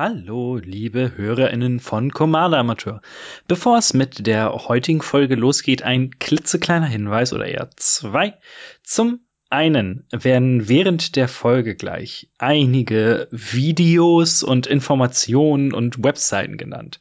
Hallo, liebe HörerInnen von Commander Amateur. Bevor es mit der heutigen Folge losgeht, ein klitzekleiner Hinweis oder eher zwei. Zum einen werden während der Folge gleich einige Videos und Informationen und Webseiten genannt.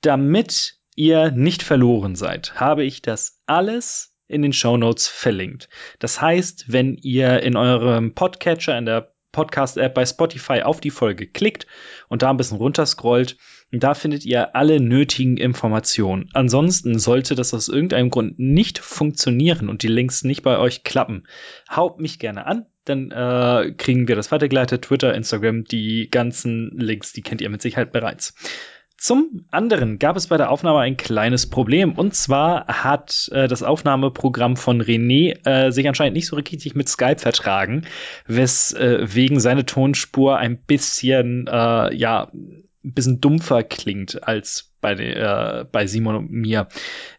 Damit ihr nicht verloren seid, habe ich das alles in den Show Notes verlinkt. Das heißt, wenn ihr in eurem Podcatcher in der Podcast-App bei Spotify auf die Folge klickt und da ein bisschen runterscrollt, da findet ihr alle nötigen Informationen. Ansonsten sollte das aus irgendeinem Grund nicht funktionieren und die Links nicht bei euch klappen, haut mich gerne an, dann äh, kriegen wir das weitergeleitet. Twitter, Instagram, die ganzen Links, die kennt ihr mit Sicherheit bereits. Zum anderen gab es bei der Aufnahme ein kleines Problem. Und zwar hat äh, das Aufnahmeprogramm von René äh, sich anscheinend nicht so richtig mit Skype vertragen, weswegen äh, seine Tonspur ein bisschen, äh, ja, ein bisschen dumpfer klingt als bei, äh, bei Simon und mir.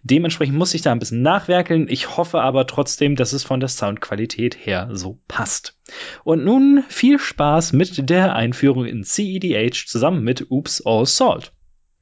Dementsprechend muss ich da ein bisschen nachwerkeln. Ich hoffe aber trotzdem, dass es von der Soundqualität her so passt. Und nun viel Spaß mit der Einführung in CEDH zusammen mit Oops All Salt.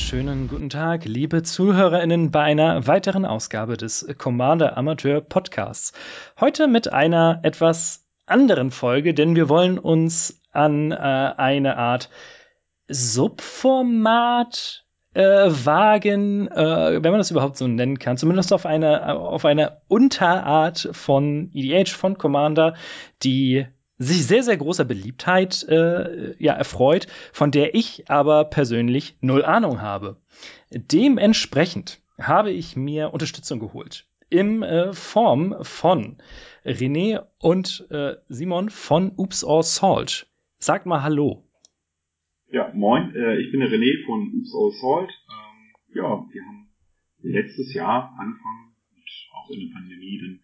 Wunderschönen guten Tag, liebe ZuhörerInnen, bei einer weiteren Ausgabe des Commander Amateur Podcasts. Heute mit einer etwas anderen Folge, denn wir wollen uns an äh, eine Art Subformat äh, wagen, äh, wenn man das überhaupt so nennen kann, zumindest auf eine, auf eine Unterart von EDH, von Commander, die sich sehr, sehr großer Beliebtheit äh, ja, erfreut, von der ich aber persönlich null Ahnung habe. Dementsprechend habe ich mir Unterstützung geholt. Im äh, Form von René und äh, Simon von Oops or Salt. Sagt mal Hallo. Ja, moin, äh, ich bin der René von Oops or Salt. Ähm, ja, wir haben letztes Jahr angefangen, und auch in der Pandemie, dann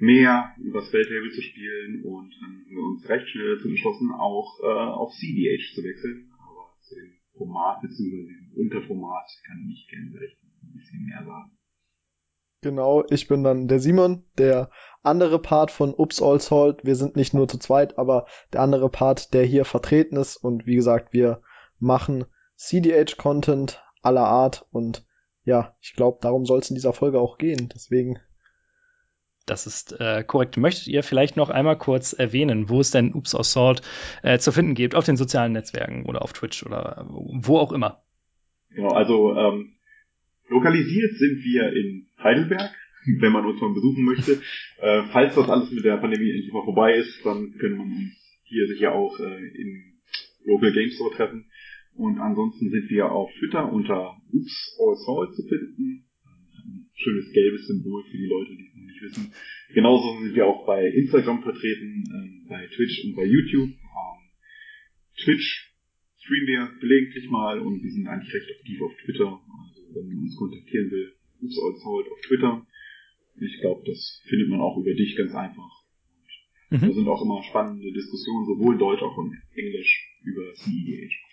mehr übers Feldtable zu spielen und dann haben wir uns recht schnell dazu entschlossen, auch äh, auf CDH zu wechseln. Aber zu dem Format bzw. dem Unterformat kann ich gerne gleich ein bisschen mehr sagen. Genau, ich bin dann der Simon, der andere Part von Ups All Salt. Wir sind nicht nur zu zweit, aber der andere Part, der hier vertreten ist. Und wie gesagt, wir machen CDH-Content aller Art. Und ja, ich glaube, darum soll es in dieser Folge auch gehen. Deswegen das ist äh, korrekt. Möchtet ihr vielleicht noch einmal kurz erwähnen, wo es denn Oops Assault äh, zu finden gibt, auf den sozialen Netzwerken oder auf Twitch oder wo auch immer? Genau, also ähm, lokalisiert sind wir in Heidelberg, wenn man uns mal besuchen möchte. äh, falls das alles mit der Pandemie endlich mal vorbei ist, dann können wir uns hier sicher auch äh, im Local Game Store treffen. Und ansonsten sind wir auf Twitter unter Oops All Salt zu finden. Ein schönes gelbes Symbol für die Leute, die nicht wissen. Genauso sind wir auch bei Instagram vertreten, ähm, bei Twitch und bei YouTube. Ähm, Twitch streamen wir gelegentlich mal und wir sind eigentlich recht aktiv auf Twitter. Also wenn man uns kontaktieren will, Oops All Salt auf Twitter. Ich glaube, das findet man auch über dich ganz einfach. Mhm. Da sind auch immer spannende Diskussionen, sowohl Deutsch als auch in Englisch über CEDH.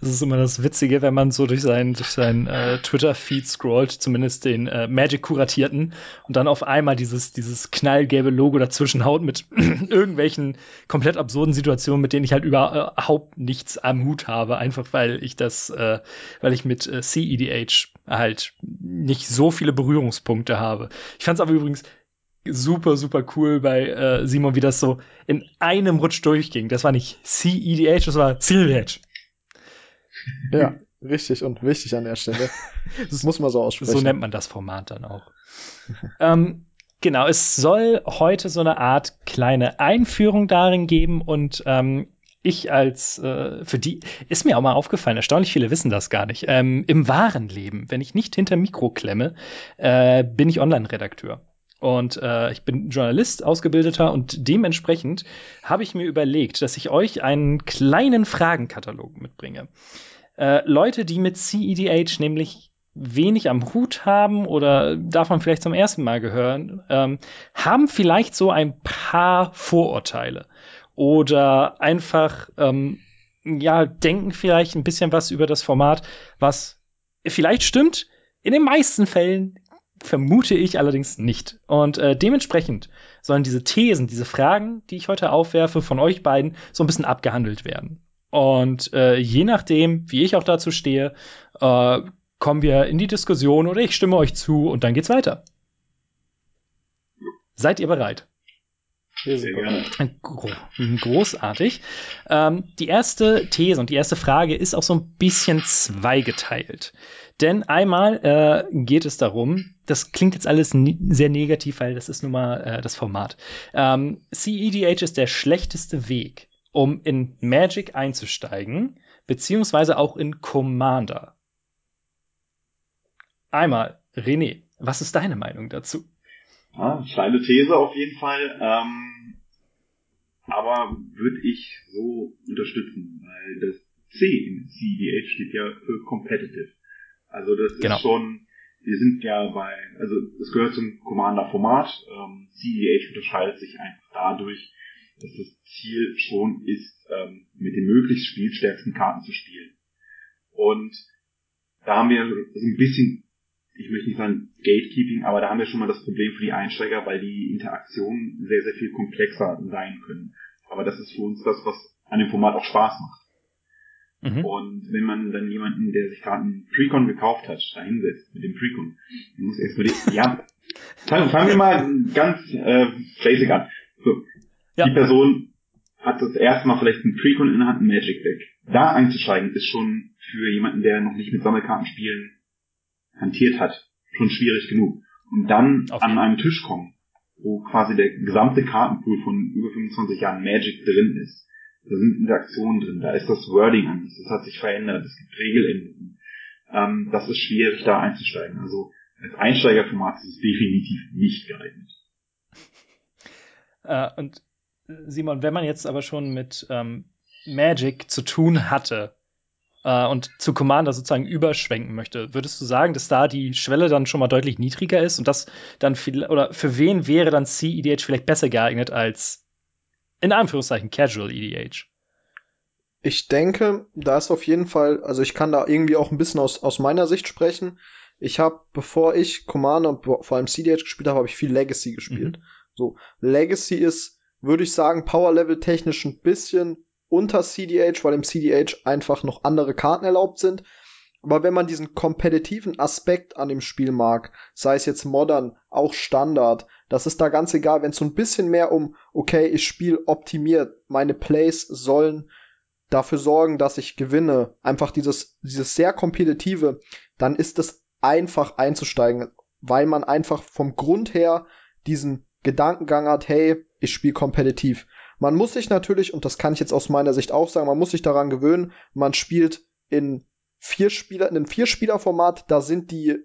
Das ist immer das Witzige, wenn man so durch seinen durch sein, äh, Twitter-Feed scrollt, zumindest den äh, Magic-Kuratierten, und dann auf einmal dieses, dieses knallgelbe Logo dazwischen haut mit irgendwelchen komplett absurden Situationen, mit denen ich halt überhaupt nichts am Hut habe, einfach weil ich das, äh, weil ich mit äh, CEDH halt nicht so viele Berührungspunkte habe. Ich fand es aber übrigens super, super cool bei äh, Simon, wie das so in einem Rutsch durchging. Das war nicht CEDH, das war CEDH. Ja, richtig und wichtig an der Stelle. Das muss man so aussprechen. So nennt man das Format dann auch. ähm, genau, es soll heute so eine Art kleine Einführung darin geben und ähm, ich als, äh, für die, ist mir auch mal aufgefallen, erstaunlich viele wissen das gar nicht. Ähm, Im wahren Leben, wenn ich nicht hinter Mikro klemme, äh, bin ich Online-Redakteur. Und äh, ich bin Journalist, Ausgebildeter und dementsprechend habe ich mir überlegt, dass ich euch einen kleinen Fragenkatalog mitbringe. Äh, Leute, die mit CEDH nämlich wenig am Hut haben oder davon vielleicht zum ersten Mal gehören, ähm, haben vielleicht so ein paar Vorurteile oder einfach ähm, ja denken vielleicht ein bisschen was über das Format, was vielleicht stimmt. In den meisten Fällen vermute ich allerdings nicht. Und äh, dementsprechend sollen diese Thesen, diese Fragen, die ich heute aufwerfe, von euch beiden so ein bisschen abgehandelt werden. Und äh, je nachdem, wie ich auch dazu stehe, äh, kommen wir in die Diskussion oder ich stimme euch zu und dann geht's weiter. Seid ihr bereit? Sehr gerne. Großartig. Ähm, die erste These und die erste Frage ist auch so ein bisschen zweigeteilt. Denn einmal äh, geht es darum, das klingt jetzt alles sehr negativ, weil das ist nun mal äh, das Format. Ähm, CEDH ist der schlechteste Weg, um in Magic einzusteigen, beziehungsweise auch in Commander. Einmal, René, was ist deine Meinung dazu? Ja, steile These auf jeden Fall, ähm, aber würde ich so unterstützen, weil das C in CEDH steht ja für Competitive. Also das genau. ist schon, wir sind ja bei, also es gehört zum Commander-Format. Ähm, CEH unterscheidet sich einfach dadurch, dass das Ziel schon ist, ähm, mit den möglichst spielstärksten Karten zu spielen. Und da haben wir so ein bisschen, ich möchte nicht sagen Gatekeeping, aber da haben wir schon mal das Problem für die Einsteiger, weil die Interaktionen sehr, sehr viel komplexer sein können. Aber das ist für uns das, was an dem Format auch Spaß macht. Mhm. Und wenn man dann jemanden, der sich gerade einen Precon gekauft hat, da hinsetzt mit dem Precon, dann muss erstmal die, ja, fangen, wir mal ganz äh, basic an. So, ja. Die Person hat das erste Mal vielleicht ein Precon in der Hand, ein Magic Deck. Da einzusteigen ist schon für jemanden, der noch nicht mit Sammelkartenspielen hantiert hat, schon schwierig genug. Und dann an einen Tisch kommen, wo quasi der gesamte Kartenpool von über 25 Jahren Magic drin ist da sind Interaktionen drin, da ist das Wording anders, das hat sich verändert, es gibt Regeländerungen. Ähm, das ist schwierig, da einzusteigen. Also als Einsteigerformat ist es definitiv nicht geeignet. Äh, und Simon, wenn man jetzt aber schon mit ähm, Magic zu tun hatte äh, und zu Commander sozusagen überschwenken möchte, würdest du sagen, dass da die Schwelle dann schon mal deutlich niedriger ist und das dann viel, oder für wen wäre dann CEDH vielleicht besser geeignet als in Anführungszeichen Casual EDH. Ich denke, da ist auf jeden Fall, also ich kann da irgendwie auch ein bisschen aus, aus meiner Sicht sprechen. Ich habe, bevor ich Commander und vor allem CDH gespielt habe, habe ich viel Legacy gespielt. Mhm. So, Legacy ist, würde ich sagen, Power Level technisch ein bisschen unter CDH, weil im CDH einfach noch andere Karten erlaubt sind. Aber wenn man diesen kompetitiven Aspekt an dem Spiel mag, sei es jetzt Modern, auch Standard, das ist da ganz egal, wenn es so ein bisschen mehr um, okay, ich spiele optimiert, meine Plays sollen dafür sorgen, dass ich gewinne, einfach dieses, dieses sehr kompetitive, dann ist es einfach einzusteigen, weil man einfach vom Grund her diesen Gedankengang hat, hey, ich spiele kompetitiv. Man muss sich natürlich, und das kann ich jetzt aus meiner Sicht auch sagen, man muss sich daran gewöhnen, man spielt in vier Spieler, in einem Vierspieler-Format, da sind die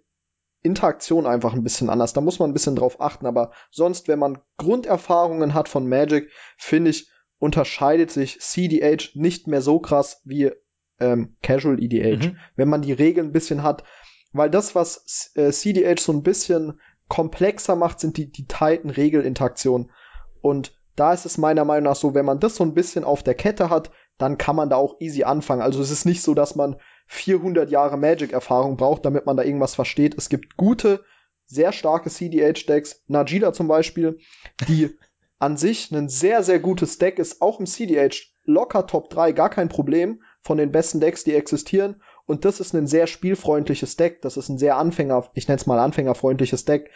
Interaktionen einfach ein bisschen anders. Da muss man ein bisschen drauf achten. Aber sonst, wenn man Grunderfahrungen hat von Magic, finde ich, unterscheidet sich CDH nicht mehr so krass wie ähm, Casual EDH. Mhm. Wenn man die Regeln ein bisschen hat. Weil das, was äh, CDH so ein bisschen komplexer macht, sind die, die tighten Regelinteraktionen. Und da ist es meiner Meinung nach so, wenn man das so ein bisschen auf der Kette hat, dann kann man da auch easy anfangen. Also es ist nicht so, dass man 400 Jahre Magic-Erfahrung braucht, damit man da irgendwas versteht. Es gibt gute, sehr starke CDH-Decks, Najila zum Beispiel, die an sich ein sehr, sehr gutes Deck ist, auch im CDH locker Top 3, gar kein Problem von den besten Decks, die existieren. Und das ist ein sehr spielfreundliches Deck. Das ist ein sehr Anfänger, ich nenne es mal anfängerfreundliches Deck.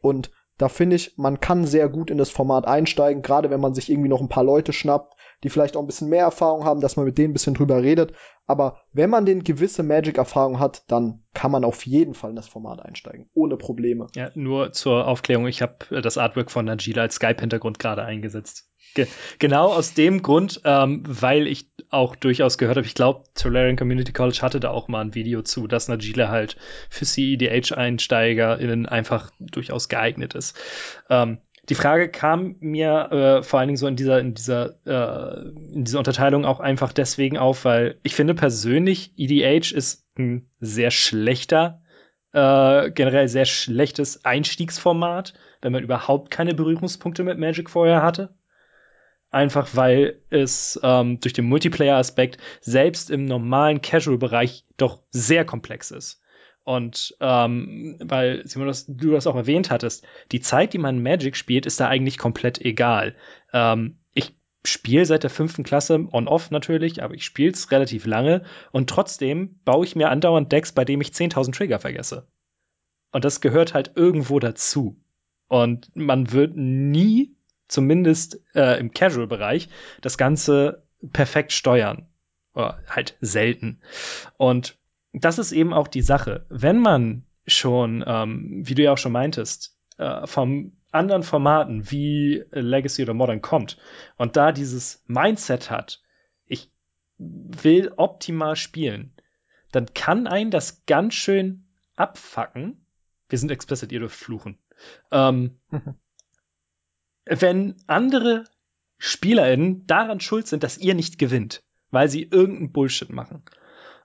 Und da finde ich, man kann sehr gut in das Format einsteigen, gerade wenn man sich irgendwie noch ein paar Leute schnappt, die vielleicht auch ein bisschen mehr Erfahrung haben, dass man mit denen ein bisschen drüber redet. Aber wenn man den gewisse Magic-Erfahrung hat, dann kann man auf jeden Fall in das Format einsteigen, ohne Probleme. Ja, nur zur Aufklärung, ich habe äh, das Artwork von Najila als Skype-Hintergrund gerade eingesetzt. Ge genau aus dem Grund, ähm, weil ich auch durchaus gehört habe, ich glaube, Tolarian Community College hatte da auch mal ein Video zu, dass Najila halt für CEDH-EinsteigerInnen einfach durchaus geeignet ist. Ähm, die Frage kam mir äh, vor allen Dingen so in dieser, in dieser, äh, in dieser Unterteilung auch einfach deswegen auf, weil ich finde persönlich, EDH ist ein sehr schlechter, äh, generell sehr schlechtes Einstiegsformat, wenn man überhaupt keine Berührungspunkte mit Magic vorher hatte. Einfach weil es ähm, durch den Multiplayer-Aspekt selbst im normalen Casual-Bereich doch sehr komplex ist. Und ähm, weil, Simon, das, du das auch erwähnt hattest, die Zeit, die man Magic spielt, ist da eigentlich komplett egal. Ähm, ich spiele seit der fünften Klasse on-off natürlich, aber ich spiele es relativ lange und trotzdem baue ich mir andauernd Decks, bei dem ich 10.000 Trigger vergesse. Und das gehört halt irgendwo dazu. Und man wird nie, zumindest äh, im Casual-Bereich, das Ganze perfekt steuern. Oder halt selten. Und das ist eben auch die Sache. Wenn man schon, ähm, wie du ja auch schon meintest, äh, vom anderen Formaten wie Legacy oder Modern kommt und da dieses Mindset hat, ich will optimal spielen, dann kann einen das ganz schön abfacken. Wir sind explicit, ihr dürft fluchen. Ähm, wenn andere SpielerInnen daran schuld sind, dass ihr nicht gewinnt, weil sie irgendeinen Bullshit machen.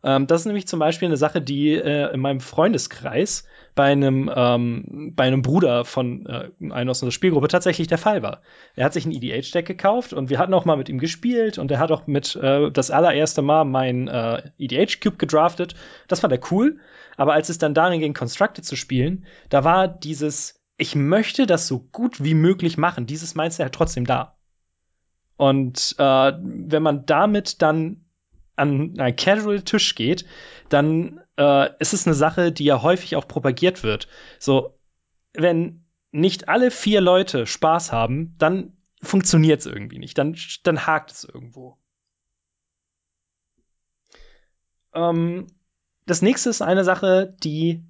Ähm, das ist nämlich zum Beispiel eine Sache, die äh, in meinem Freundeskreis bei einem, ähm, bei einem Bruder von äh, einer aus unserer Spielgruppe tatsächlich der Fall war. Er hat sich ein EDH-Deck gekauft und wir hatten auch mal mit ihm gespielt und er hat auch mit äh, das allererste Mal mein äh, EDH-Cube gedraftet. Das fand er cool. Aber als es dann darin ging, Constructed zu spielen, da war dieses, ich möchte das so gut wie möglich machen, dieses Mindset halt trotzdem da. Und äh, wenn man damit dann an einen Casual-Tisch geht, dann äh, ist es eine Sache, die ja häufig auch propagiert wird. So, wenn nicht alle vier Leute Spaß haben, dann funktioniert es irgendwie nicht. Dann, dann hakt es irgendwo. Ähm, das nächste ist eine Sache, die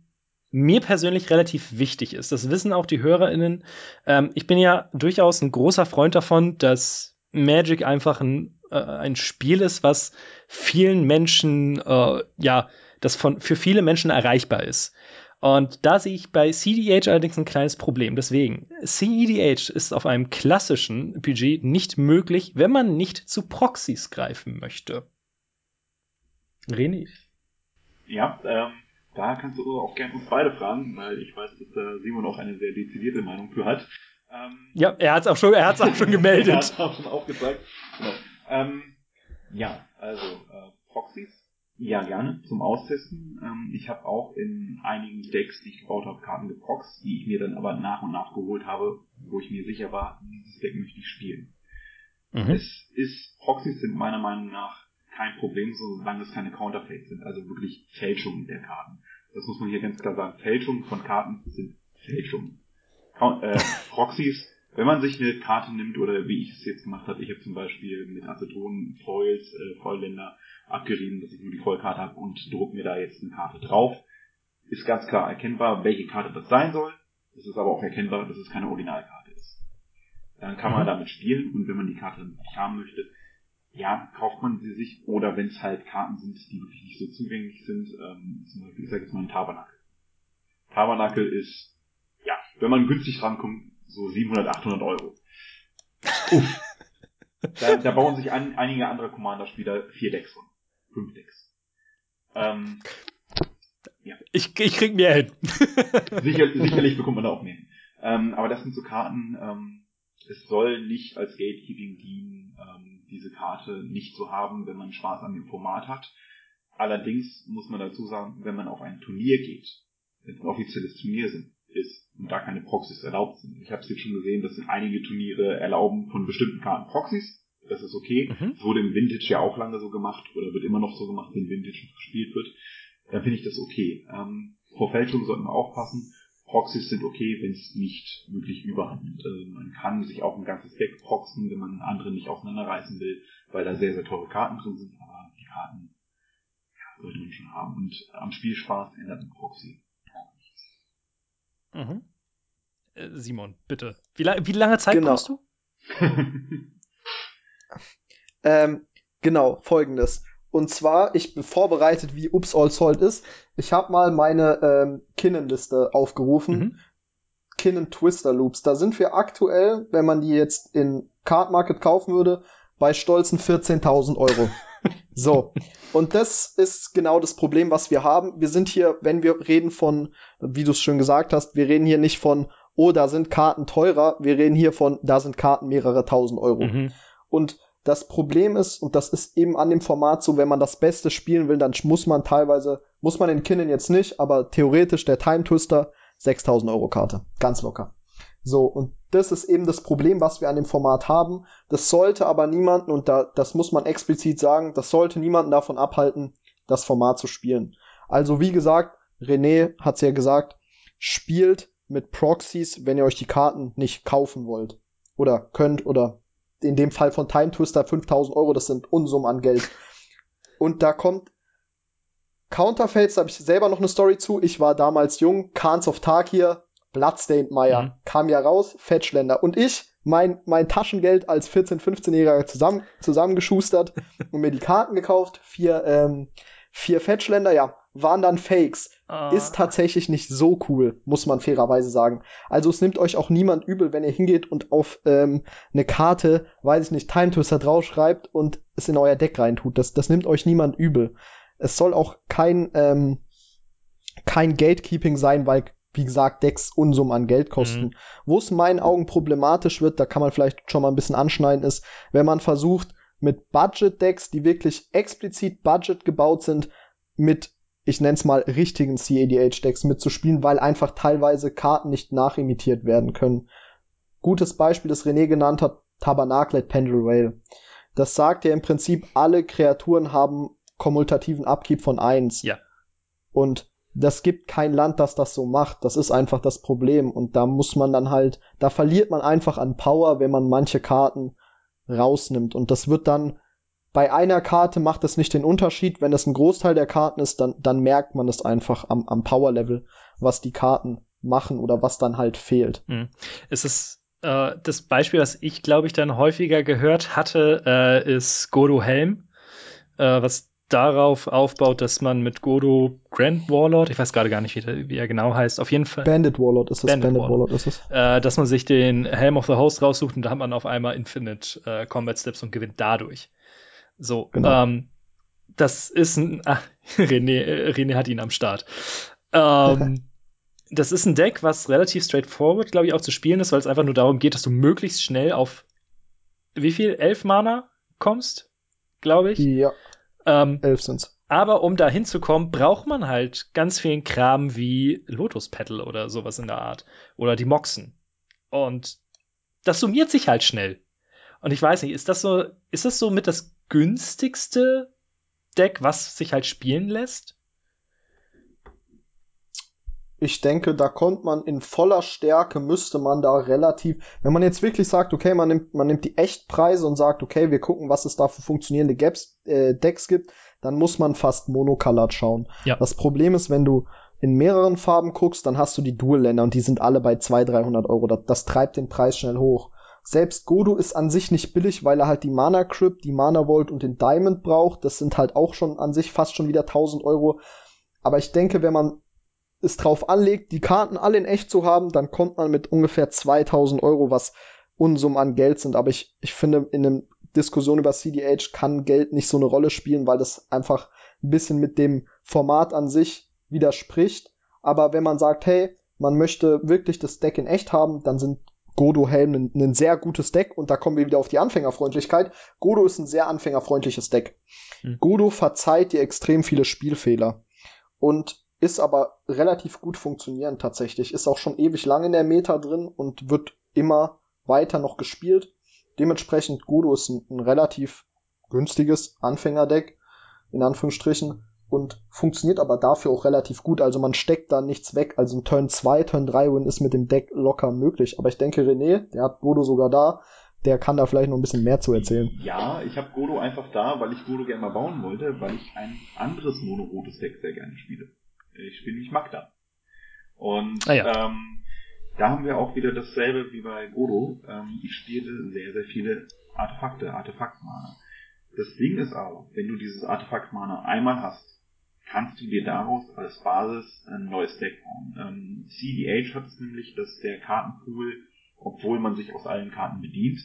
mir persönlich relativ wichtig ist. Das wissen auch die HörerInnen. Ähm, ich bin ja durchaus ein großer Freund davon, dass Magic einfach ein, äh, ein Spiel ist, was vielen Menschen, äh, ja, das von, für viele Menschen erreichbar ist. Und da sehe ich bei CDH allerdings ein kleines Problem. Deswegen, CDH ist auf einem klassischen PG nicht möglich, wenn man nicht zu Proxys greifen möchte. René. Ja, ähm, da kannst du auch gerne uns beide fragen, weil ich weiß, dass äh, Simon auch eine sehr dezidierte Meinung für hat. Ähm, ja, er hat es auch schon, er hat's auch schon gemeldet. er hat auch schon aufgezeigt. Genau. Ähm, ja, also äh, Proxys, ja gerne zum Austesten. Ähm, ich habe auch in einigen Decks, die ich gebaut habe, Karten geproxt, die ich mir dann aber nach und nach geholt habe, wo ich mir sicher war, dieses Deck möchte ich spielen. Mhm. Es ist Proxys sind meiner Meinung nach kein Problem, solange es keine Counterfeits sind, also wirklich Fälschungen der Karten. Das muss man hier ganz klar sagen. Fälschungen von Karten sind Fälschungen äh, Proxys, wenn man sich eine Karte nimmt oder wie ich es jetzt gemacht habe, ich habe zum Beispiel mit Aceton Foils, äh, Vollländer abgerieben, dass ich nur die Vollkarte habe und druck mir da jetzt eine Karte drauf. Ist ganz klar erkennbar, welche Karte das sein soll. Es ist aber auch erkennbar, dass es keine Originalkarte ist. Dann kann man mhm. damit spielen und wenn man die Karte nicht haben möchte, ja, kauft man sie sich oder wenn es halt Karten sind, die wirklich nicht so zugänglich sind, ähm, zum Beispiel, ich sage jetzt mal ein Tabernakel. Tabernakel ist ja, wenn man günstig rankommt, so 700, 800 Euro. Uff. da, da bauen sich an, einige andere Commander-Spieler vier Decks von. Fünf Decks. Ähm, ja. Ich, ich krieg mehr hin. Sicher, sicherlich bekommt man da auch mehr hin. Ähm, aber das sind so Karten, ähm, es soll nicht als Gatekeeping dienen, ähm, diese Karte nicht zu haben, wenn man Spaß an dem Format hat. Allerdings muss man dazu sagen, wenn man auf ein Turnier geht, wenn es ein offizielles Turnier sind, ist und da keine Proxys erlaubt sind. Ich habe es jetzt schon gesehen, dass einige Turniere erlauben von bestimmten Karten Proxys. Das ist okay. Mhm. Das wurde im Vintage ja auch lange so gemacht oder wird immer noch so gemacht, wenn Vintage gespielt wird. Dann finde ich das okay. Ähm, vor Fälschung sollten wir aufpassen. Proxys sind okay, wenn es nicht wirklich überhand nimmt. Also man kann sich auch ein ganzes Deck proxen, wenn man andere nicht auseinanderreißen will, weil da sehr, sehr teure Karten drin sind, aber die Karten ja, sollte man schon haben. Und am Spielspaß ändert ein Proxy Mhm. Äh, Simon, bitte. Wie, la wie lange Zeit genau. brauchst du? ähm, genau, folgendes. Und zwar, ich bin vorbereitet, wie Ups All Salt ist. Ich habe mal meine ähm, Kinnenliste aufgerufen. Mhm. Kinnan Twister Loops. Da sind wir aktuell, wenn man die jetzt in Card Market kaufen würde, bei stolzen 14.000 Euro. so. Und das ist genau das Problem, was wir haben. Wir sind hier, wenn wir reden von, wie du es schon gesagt hast, wir reden hier nicht von, oh, da sind Karten teurer. Wir reden hier von, da sind Karten mehrere tausend Euro. Mhm. Und das Problem ist, und das ist eben an dem Format so, wenn man das Beste spielen will, dann muss man teilweise, muss man den Kinnen jetzt nicht, aber theoretisch der Time Twister 6000 Euro Karte. Ganz locker. So, und das ist eben das Problem, was wir an dem Format haben. Das sollte aber niemanden, und da, das muss man explizit sagen, das sollte niemanden davon abhalten, das Format zu spielen. Also, wie gesagt, René hat's ja gesagt, spielt mit Proxies, wenn ihr euch die Karten nicht kaufen wollt. Oder könnt, oder in dem Fall von Time Twister 5000 Euro, das sind Unsummen an Geld. Und da kommt Counterfeits, da habe ich selber noch eine Story zu. Ich war damals jung, Khans of Tarkir, Bloodstained Meyer, mhm. kam ja raus, Fetchländer. Und ich, mein, mein Taschengeld als 14-, 15-Jähriger zusammen, zusammengeschustert und mir die Karten gekauft. Vier, ähm, vier Fetchländer, ja, waren dann Fakes. Oh. Ist tatsächlich nicht so cool, muss man fairerweise sagen. Also es nimmt euch auch niemand übel, wenn ihr hingeht und auf ähm, eine Karte, weiß ich nicht, Time Twister draufschreibt und es in euer Deck reintut. Das, das nimmt euch niemand übel. Es soll auch kein, ähm, kein Gatekeeping sein, weil, wie gesagt, Decks Unsummen an Geld kosten. Mhm. Wo es in meinen Augen problematisch wird, da kann man vielleicht schon mal ein bisschen anschneiden, ist, wenn man versucht, mit Budget-Decks, die wirklich explizit Budget gebaut sind, mit ich nenne es mal, richtigen CADH-Decks mitzuspielen, weil einfach teilweise Karten nicht nachimitiert werden können. Gutes Beispiel, das René genannt hat, Tabernaclet Pendle Rail. Das sagt ja im Prinzip, alle Kreaturen haben kommutativen Abkeep von eins. Ja. Und das gibt kein Land, das das so macht. Das ist einfach das Problem. Und da muss man dann halt, da verliert man einfach an Power, wenn man manche Karten rausnimmt. Und das wird dann bei einer Karte macht es nicht den Unterschied. Wenn es ein Großteil der Karten ist, dann, dann merkt man es einfach am, am Power-Level, was die Karten machen oder was dann halt fehlt. Mhm. Es ist äh, das Beispiel, was ich, glaube ich, dann häufiger gehört hatte, äh, ist Godo Helm, äh, was darauf aufbaut, dass man mit Godo Grand Warlord, ich weiß gerade gar nicht, wie, der, wie, er genau heißt, auf jeden Fall. Bandit Warlord ist es. Bandit, Bandit Warlord. Warlord. ist es. Äh, dass man sich den Helm of the Host raussucht und da hat man auf einmal Infinite äh, Combat Steps und gewinnt dadurch. So, genau. ähm, das ist ein. Ah, René, äh, René hat ihn am Start. Ähm, das ist ein Deck, was relativ straightforward, glaube ich, auch zu spielen ist, weil es einfach nur darum geht, dass du möglichst schnell auf wie viel? Elf Mana kommst, glaube ich. Ja. Ähm, elf sind's. Aber um da hinzukommen, braucht man halt ganz viel Kram wie Lotus Petal oder sowas in der Art. Oder die Moxen. Und das summiert sich halt schnell. Und ich weiß nicht, ist das so, ist das so mit das günstigste Deck, was sich halt spielen lässt? Ich denke, da kommt man in voller Stärke, müsste man da relativ, wenn man jetzt wirklich sagt, okay, man nimmt, man nimmt die Echtpreise und sagt, okay, wir gucken, was es da für funktionierende Gaps, äh, Decks gibt, dann muss man fast monocolored schauen. Ja. Das Problem ist, wenn du in mehreren Farben guckst, dann hast du die Dual-Länder und die sind alle bei 200, 300 Euro. Das, das treibt den Preis schnell hoch. Selbst Godo ist an sich nicht billig, weil er halt die Mana Crypt, die Mana Vault und den Diamond braucht. Das sind halt auch schon an sich fast schon wieder 1000 Euro. Aber ich denke, wenn man es drauf anlegt, die Karten alle in echt zu haben, dann kommt man mit ungefähr 2000 Euro, was Unsummen an Geld sind. Aber ich, ich finde, in einer Diskussion über CDH kann Geld nicht so eine Rolle spielen, weil das einfach ein bisschen mit dem Format an sich widerspricht. Aber wenn man sagt, hey, man möchte wirklich das Deck in echt haben, dann sind Godo Helm ein, ein, sehr gutes Deck und da kommen wir wieder auf die Anfängerfreundlichkeit. Godo ist ein sehr anfängerfreundliches Deck. Mhm. Godo verzeiht dir extrem viele Spielfehler und ist aber relativ gut funktionierend tatsächlich. Ist auch schon ewig lang in der Meta drin und wird immer weiter noch gespielt. Dementsprechend Godo ist ein, ein relativ günstiges Anfängerdeck, in Anführungsstrichen und funktioniert aber dafür auch relativ gut. Also man steckt da nichts weg. Also ein Turn 2, Turn 3 Win ist mit dem Deck locker möglich. Aber ich denke, René, der hat Godo sogar da, der kann da vielleicht noch ein bisschen mehr zu erzählen. Ja, ich habe Godo einfach da, weil ich Godo gerne mal bauen wollte, weil ich ein anderes monorotes Deck sehr gerne spiele. Ich spiele nicht Magda. Und ah ja. ähm, da haben wir auch wieder dasselbe wie bei Godo. Ähm, ich spiele sehr, sehr viele Artefakte, Artefaktmana. Das Ding ist aber, wenn du dieses Artefakt-Mana einmal hast, kannst du dir daraus als Basis ein neues Deck bauen. Ähm, CDH hat es nämlich, dass der Kartenpool, obwohl man sich aus allen Karten bedient,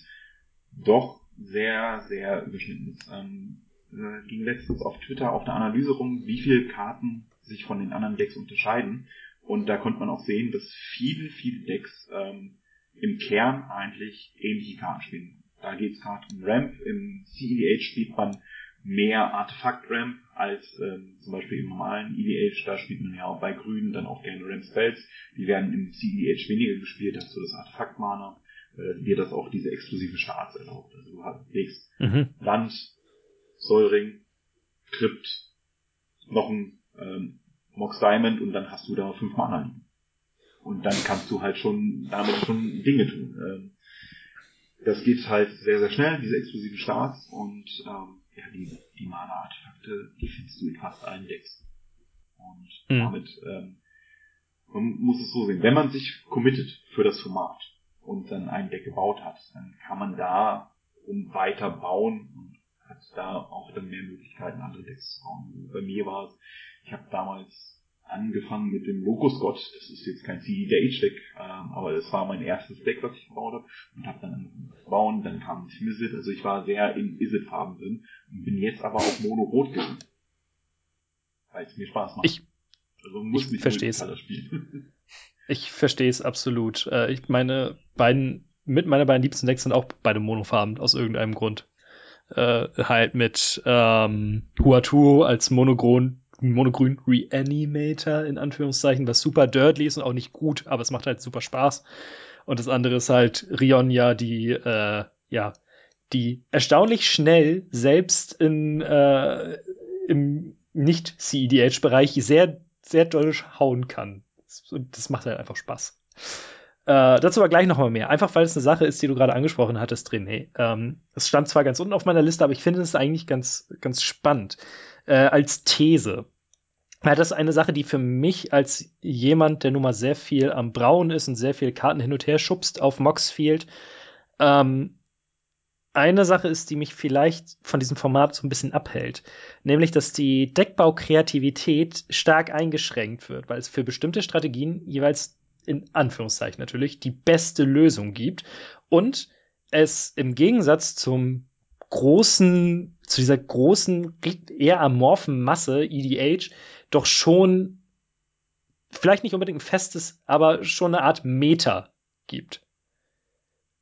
doch sehr, sehr überschnitten ist. Ähm, äh, ging letztens auf Twitter auf eine Analyse rum, wie viele Karten sich von den anderen Decks unterscheiden. Und da konnte man auch sehen, dass viele, viele Decks ähm, im Kern eigentlich ähnliche Karten spielen. Da geht es gerade um Ramp. Im CEDH spielt man mehr Artefakt-Ramp als ähm, zum Beispiel im normalen EDH. Da spielt man ja auch bei Grün dann auch gerne Ramp-Spells. Die werden im CEDH weniger gespielt, hast du das Artefakt-Mana, äh, dir das auch diese exklusive Starts erlaubt. Also du legst mhm. Land, Säuring, Krypt, noch ein ähm, Mox Diamond und dann hast du da fünf Mana liegen. Und dann kannst du halt schon damit schon Dinge tun. Ähm, das geht halt sehr, sehr schnell, diese exklusiven Starts und ähm, ja, die, die Mana-Artefakte, die findest du in fast allen Decks. Und mhm. damit, ähm, man muss es so sehen, wenn man sich committet für das Format und dann ein Deck gebaut hat, dann kann man da um weiter bauen und hat da auch dann mehr Möglichkeiten, andere Decks zu bauen. Bei mir war es, ich habe damals angefangen mit dem Locust Gott. Das ist jetzt kein CEDH-Deck, ähm, aber das war mein erstes Deck, was ich gebaut habe. Und habe dann angefangen zu bauen. Dann kam Timizid. Also ich war sehr in Isid-Farben drin. Und bin jetzt aber auf Mono-Rot gegangen. Weil es mir Spaß macht. Ich, also muss ich verstehe es. ich verstehe es absolut. Äh, ich meine, beiden, mit meiner beiden liebsten Decks sind auch beide Monofarben aus irgendeinem Grund. Äh, halt mit ähm, Huatu als Monogron monogrün Reanimator in Anführungszeichen, was super dirty ist und auch nicht gut, aber es macht halt super Spaß. Und das andere ist halt Rionja, die, äh, ja, die erstaunlich schnell selbst in, äh, im Nicht-CEDH-Bereich sehr, sehr doll hauen kann. Und das macht halt einfach Spaß. Äh, dazu aber gleich nochmal mehr. Einfach weil es eine Sache ist, die du gerade angesprochen hattest, René. Ähm, es stand zwar ganz unten auf meiner Liste, aber ich finde es eigentlich ganz, ganz spannend. Äh, als These. Ja, das ist eine Sache, die für mich als jemand, der nun mal sehr viel am Brauen ist und sehr viel Karten hin und her schubst auf Moxfield, ähm, eine Sache ist, die mich vielleicht von diesem Format so ein bisschen abhält. Nämlich, dass die Deckbaukreativität stark eingeschränkt wird, weil es für bestimmte Strategien jeweils in Anführungszeichen natürlich die beste Lösung gibt und es im Gegensatz zum großen, zu dieser großen, eher amorphen Masse EDH doch schon vielleicht nicht unbedingt ein festes, aber schon eine Art Meta gibt.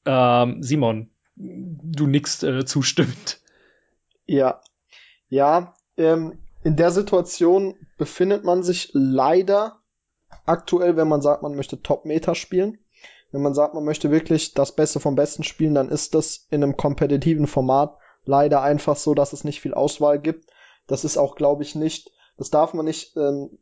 Ähm, Simon, du nickst äh, zustimmend. Ja, ja, ähm, in der Situation befindet man sich leider aktuell, wenn man sagt, man möchte Top-Meta spielen. Wenn man sagt, man möchte wirklich das Beste vom Besten spielen, dann ist das in einem kompetitiven Format leider einfach so, dass es nicht viel Auswahl gibt. Das ist auch, glaube ich, nicht das darf man nicht ähm,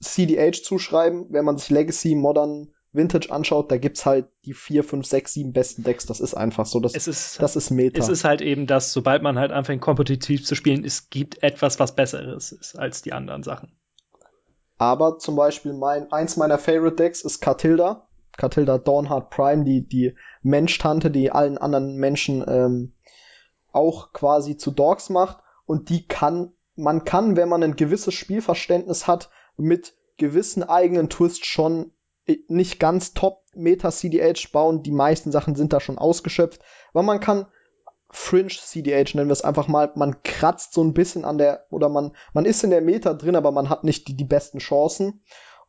CDH zuschreiben. Wenn man sich Legacy, Modern, Vintage anschaut, da gibt's halt die vier, fünf, sechs, sieben besten Decks. Das ist einfach so. Das, es ist, das ist Meta. Es ist halt eben das, sobald man halt anfängt, kompetitiv zu spielen, es gibt etwas, was Besseres ist als die anderen Sachen. Aber zum Beispiel mein, eins meiner Favorite Decks ist Catilda. Catilda Dawnheart Prime, die, die Mensch-Tante, die allen anderen Menschen ähm, auch quasi zu Dogs macht. Und die kann man kann, wenn man ein gewisses Spielverständnis hat, mit gewissen eigenen Twists schon äh, nicht ganz top Meta CDH bauen. Die meisten Sachen sind da schon ausgeschöpft, aber man kann Fringe CDH nennen wir es einfach mal. Man kratzt so ein bisschen an der oder man man ist in der Meta drin, aber man hat nicht die, die besten Chancen.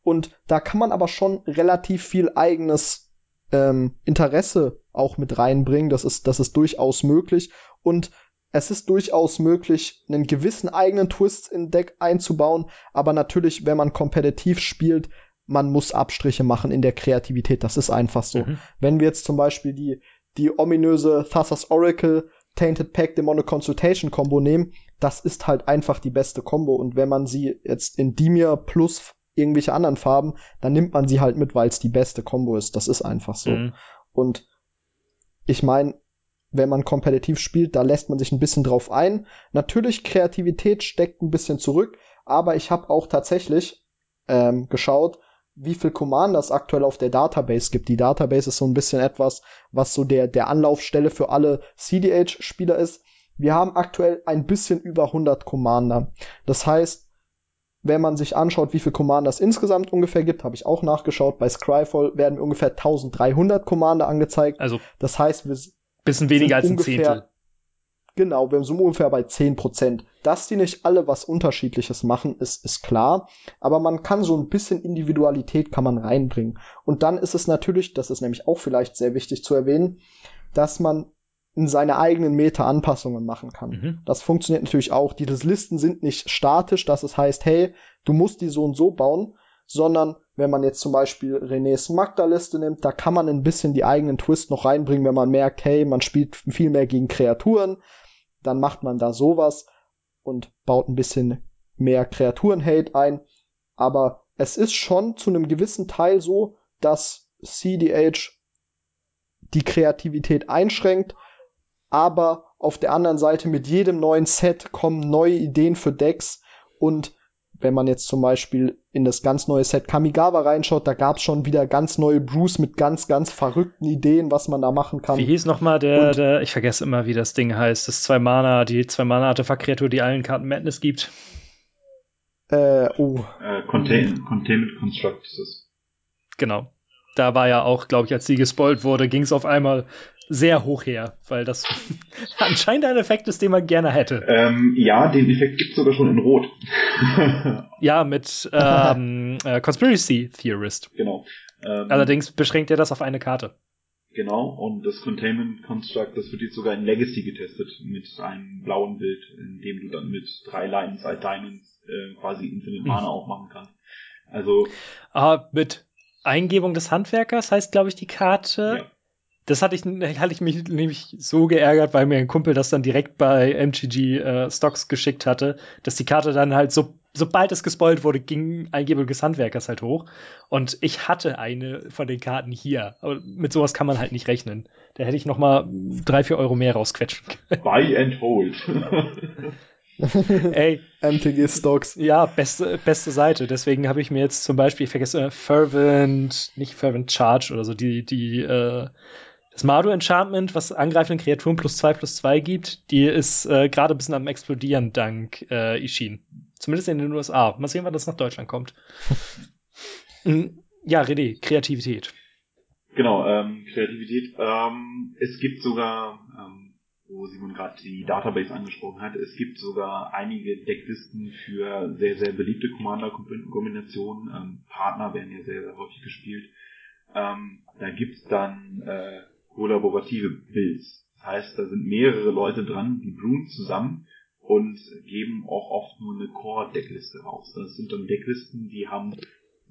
Und da kann man aber schon relativ viel eigenes ähm, Interesse auch mit reinbringen. Das ist das ist durchaus möglich und es ist durchaus möglich, einen gewissen eigenen Twist in Deck einzubauen, aber natürlich, wenn man kompetitiv spielt, man muss Abstriche machen in der Kreativität. Das ist einfach so. Mhm. Wenn wir jetzt zum Beispiel die, die ominöse Thassa's Oracle Tainted Pack Demonic Consultation Combo nehmen, das ist halt einfach die beste Combo. Und wenn man sie jetzt in Dimir plus irgendwelche anderen Farben, dann nimmt man sie halt mit, weil es die beste Combo ist. Das ist einfach so. Mhm. Und ich meine, wenn man kompetitiv spielt, da lässt man sich ein bisschen drauf ein. Natürlich, Kreativität steckt ein bisschen zurück, aber ich habe auch tatsächlich ähm, geschaut, wie viel Commanders aktuell auf der Database gibt. Die Database ist so ein bisschen etwas, was so der, der Anlaufstelle für alle CDH-Spieler ist. Wir haben aktuell ein bisschen über 100 Commander. Das heißt, wenn man sich anschaut, wie viel Commander es insgesamt ungefähr gibt, habe ich auch nachgeschaut. Bei Scryfall werden ungefähr 1300 Commander angezeigt. Also das heißt, wir bisschen weniger als ein ungefähr, Zehntel. Genau, wir sind ungefähr bei 10%. Dass die nicht alle was Unterschiedliches machen, ist, ist klar. Aber man kann so ein bisschen Individualität kann man reinbringen. Und dann ist es natürlich, das ist nämlich auch vielleicht sehr wichtig zu erwähnen, dass man in seine eigenen Meta Anpassungen machen kann. Mhm. Das funktioniert natürlich auch. Diese Listen sind nicht statisch, dass es heißt, hey, du musst die so und so bauen, sondern wenn man jetzt zum Beispiel Renés Magda-Liste nimmt, da kann man ein bisschen die eigenen Twist noch reinbringen, wenn man merkt, hey, man spielt viel mehr gegen Kreaturen, dann macht man da sowas und baut ein bisschen mehr Kreaturen-Hate ein. Aber es ist schon zu einem gewissen Teil so, dass CDH die Kreativität einschränkt, aber auf der anderen Seite mit jedem neuen Set kommen neue Ideen für Decks und wenn man jetzt zum Beispiel in das ganz neue Set Kamigawa reinschaut, da gab's schon wieder ganz neue Brews mit ganz, ganz verrückten Ideen, was man da machen kann. Wie hieß nochmal der, der, ich vergesse immer, wie das Ding heißt, das zwei Mana, die zwei Mana Artefakt-Kreatur, die allen Karten Madness gibt. Äh, oh, Äh, Contain Containment Construct ist es. Genau. Da war ja auch, glaube ich, als die gespoilt wurde, ging es auf einmal sehr hoch her, weil das anscheinend ein Effekt ist, den man gerne hätte. Ähm, ja, den Effekt gibt's sogar schon in Rot. Ja, mit ähm, äh, Conspiracy Theorist. genau. Ähm, Allerdings beschränkt er das auf eine Karte. Genau, und das Containment Construct, das wird jetzt sogar in Legacy getestet, mit einem blauen Bild, in dem du dann mit drei Lines als Diamonds äh, quasi Infinite Mana auch machen kannst. Also, Aber mit Eingebung des Handwerkers heißt, glaube ich, die Karte. ja. Das hatte ich, hatte ich mich nämlich so geärgert, weil mir ein Kumpel das dann direkt bei MTG äh, Stocks geschickt hatte, dass die Karte dann halt so, sobald es gespoilt wurde, ging Eingebung des Handwerkers halt hoch. Und ich hatte eine von den Karten hier. Aber mit sowas kann man halt nicht rechnen. Da hätte ich noch mal drei, vier Euro mehr rausquetschen können. Buy and Hold. Ey, MTG Stocks. ja, beste, beste Seite. Deswegen habe ich mir jetzt zum Beispiel, ich vergesse, äh, Fervent, nicht Fervent Charge oder so, die, die, äh, das Mardu Enchantment, was angreifenden Kreaturen plus zwei plus zwei gibt, die ist äh, gerade ein bisschen am explodieren dank äh, Ishin. Zumindest in den USA. Mal sehen, wann das nach Deutschland kommt. Mm, ja, René, Kreativität. genau, ähm, Kreativität. Ähm, es gibt sogar, ähm, wo Simon gerade die Database angesprochen hat, es gibt sogar einige Decklisten für sehr, sehr beliebte Commander-Kombinationen. Ähm, Partner werden ja sehr, sehr häufig gespielt. Ähm, da gibt's dann äh, kollaborative Builds. Das heißt, da sind mehrere Leute dran, die brewen zusammen und geben auch oft nur eine Core-Deckliste raus. Das sind dann Decklisten, die haben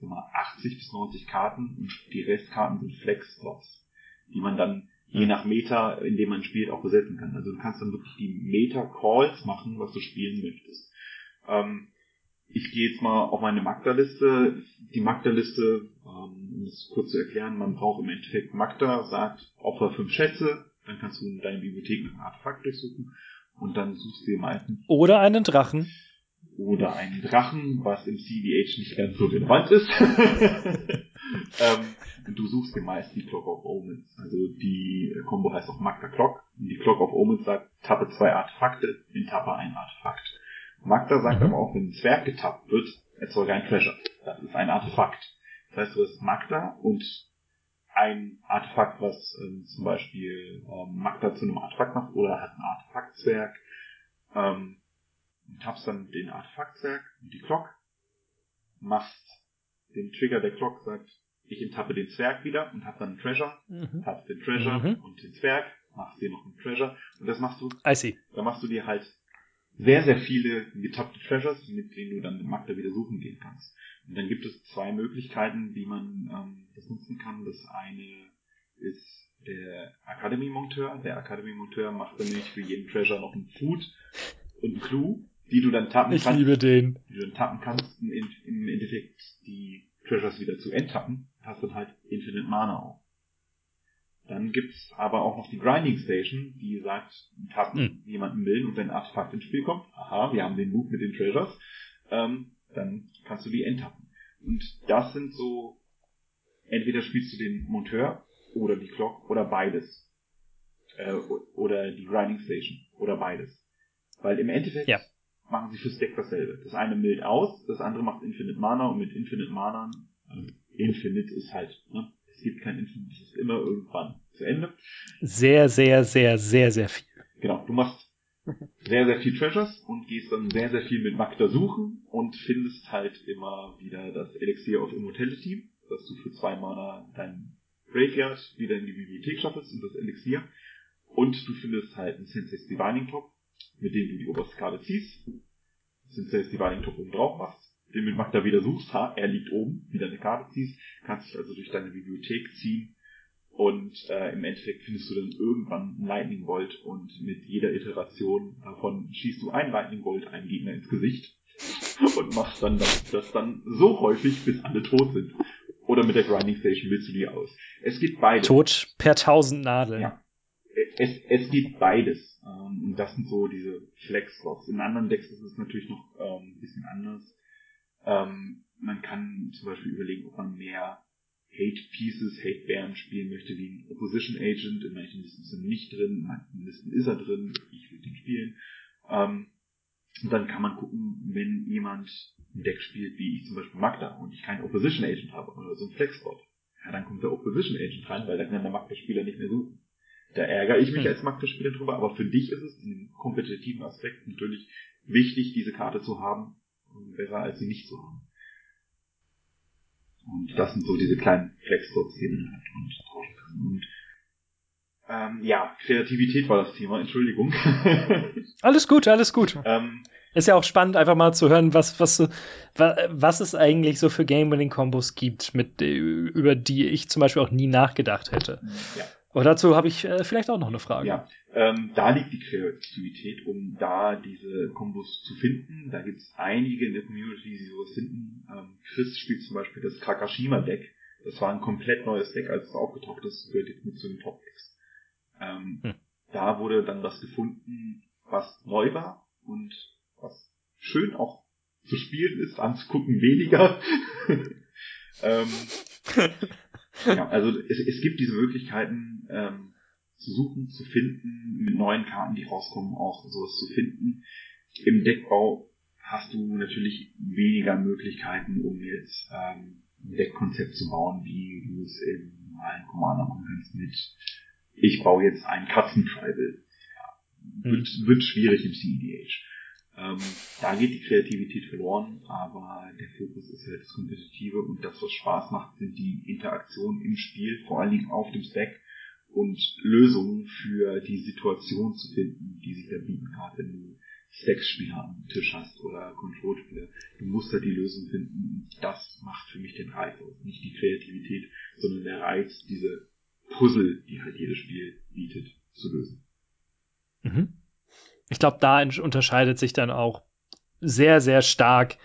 mal, 80 bis 90 Karten und die Restkarten sind Flex-Slots, die man dann je nach Meta, in dem man spielt, auch besetzen kann. Also du kannst dann wirklich die Meta-Calls machen, was du spielen möchtest. Ähm, ich gehe jetzt mal auf meine Magda-Liste. Die Magda-Liste, um das kurz zu erklären, man braucht im Endeffekt Magda, sagt, opfer fünf Schätze, dann kannst du in deiner Bibliothek nach einem Artefakt durchsuchen und dann suchst du dir meistens Oder einen Drachen. oder einen Drachen, was im CDH nicht ganz so relevant ist. ähm, du suchst dir meist die Clock of Omens. Also die Combo heißt auch Magda Clock. Und die Clock of Omens sagt, tappe zwei Artefakte, enttappe ein Artefakt. Magda sagt Mhm. aber auch, wenn ein Zwerg getappt wird, erzeuge ein Treasure. Das ist ein Artefakt. Das heißt, du hast Magda und ein Artefakt, was ähm, zum Beispiel ähm, Magda zu einem Artefakt macht oder hat ein Artefaktzwerg. Ähm, und tappst dann den Artefaktzwerg und die Clock, machst den Trigger der Clock, sagt, ich enttappe den Zwerg wieder und hab dann einen Treasure, Mhm. tappst den Treasure Mhm. und den Zwerg, machst dir noch einen Treasure und das machst du, I see. da machst du dir halt sehr, sehr viele getappte Treasures, mit denen du dann mit Magda wieder suchen gehen kannst. Und dann gibt es zwei Möglichkeiten, wie man ähm, das nutzen kann. Das eine ist der Academy Monteur. Der Academy Monteur macht nämlich für jeden Treasure noch einen Food und einen Clue, die du dann tappen Ich kannst liebe den. die du dann tappen kannst, im, im Endeffekt die Treasures wieder zu enttappen, hast dann halt Infinite Mana auch. Dann gibt's aber auch noch die Grinding Station, die sagt, tappen Hm. jemanden will und wenn ein Artefakt ins Spiel kommt, aha, wir haben den Move mit den Treasures, ähm, dann kannst du die enttappen. Und das sind so, entweder spielst du den Monteur oder die Clock oder beides. Äh, oder die Grinding Station oder beides. Weil im Endeffekt Ja. machen sie fürs Deck dasselbe. Das eine mild aus, das andere macht Infinite Mana und mit Infinite Mana, also Infinite ist halt, ne? Es gibt kein Infinite, es ist immer irgendwann zu Ende. Sehr, sehr, sehr, sehr, sehr viel. Genau, du machst sehr, sehr viel Treasures und gehst dann sehr, sehr viel mit Magda suchen und findest halt immer wieder das Elixier of Immortality, dass du für zwei Mana dein Graveyard wieder in die Bibliothek schaffst und das Elixier. Und du findest halt einen Sensei's Divining Top, mit dem du die oberste Karte ziehst. Sensei's Divining Top oben drauf machst, den mit Magda wieder suchst, ha, er liegt oben, wieder eine Karte ziehst, kannst dich also durch deine Bibliothek ziehen und äh, im Endeffekt findest du dann irgendwann ein Lightning Bolt und mit jeder Iteration davon schießt du ein Lightning Bolt einem Gegner ins Gesicht und machst dann das, das dann so häufig, bis alle tot sind. Oder mit der Grinding Station willst du die aus. Es gibt beides. Tod per tausend Nadeln. Ja. Es, es gibt beides. Ähm, und das sind so diese Flex-Slots. In anderen Decks ist es natürlich noch ähm, ein bisschen anders. Ähm, man kann zum Beispiel überlegen, ob man mehr Hate Pieces, Hate Bären spielen möchte wie ein Opposition Agent. In manchen Listen ist er nicht drin, in manchen Listen ist er drin. Ich will den spielen. Ähm, und dann kann man gucken, wenn jemand ein Deck spielt, wie ich zum Beispiel Magda, und ich keinen Opposition Agent habe oder so ein Flexbot, ja, dann kommt der Opposition Agent rein, weil da kann der Magda-Spieler nicht mehr suchen. Da ärgere ich mich hm. als Magda-Spieler drüber, aber für dich ist es in kompetitiven Aspekt natürlich wichtig, diese Karte zu haben, besser als sie nicht zu haben. Und das sind so diese kleinen Flexbots, die man hat und tauschen kann. Und ähm, ja, Kreativität war das Thema, Entschuldigung. alles gut, alles gut. Ähm, ist ja auch spannend, einfach mal zu hören, was, was, was es eigentlich so für Game-Winning-Kombos gibt, mit, über die ich zum Beispiel auch nie nachgedacht hätte. Ja. Aber dazu habe ich äh, vielleicht auch noch eine Frage. Ja, ähm, da liegt die Kreativität, um da diese Kombos zu finden. Da gibt es einige in der Community, die sowas finden. Ähm, Chris spielt zum Beispiel das Kakashima-Deck. Das war ein komplett neues Deck, als es aufgetaucht ist, gehört jetzt mit zu den Top-Decks. Ähm, hm. Da wurde dann was gefunden, was neu war und was schön auch zu spielen ist, anzugucken weniger. ähm, ja, also es, es gibt diese Möglichkeiten ähm, zu suchen, zu finden, mit neuen Karten, die rauskommen, auch sowas zu finden. Im Deckbau hast du natürlich weniger Möglichkeiten, um jetzt ähm, ein Deckkonzept zu bauen, wie du es in normalen Commander machen kannst mit ich baue jetzt ein Katzentribal. Ja, wird, mhm. wird schwierig im CEDH. Ähm, da geht die Kreativität verloren, aber der Fokus ist halt das Kompetitive und das, was Spaß macht, sind die Interaktionen im Spiel, vor allen Dingen auf dem Stack und Lösungen für die Situation zu finden, die sich da bieten, gerade wenn du Stacks-Spieler am Tisch hast oder Control-Spieler. Du musst halt die Lösung finden. Das macht für mich den Reiz aus. Nicht die Kreativität, sondern der Reiz, diese Puzzle, die halt jedes Spiel bietet, zu lösen. Mhm ich glaube, da unterscheidet sich dann auch sehr, sehr stark,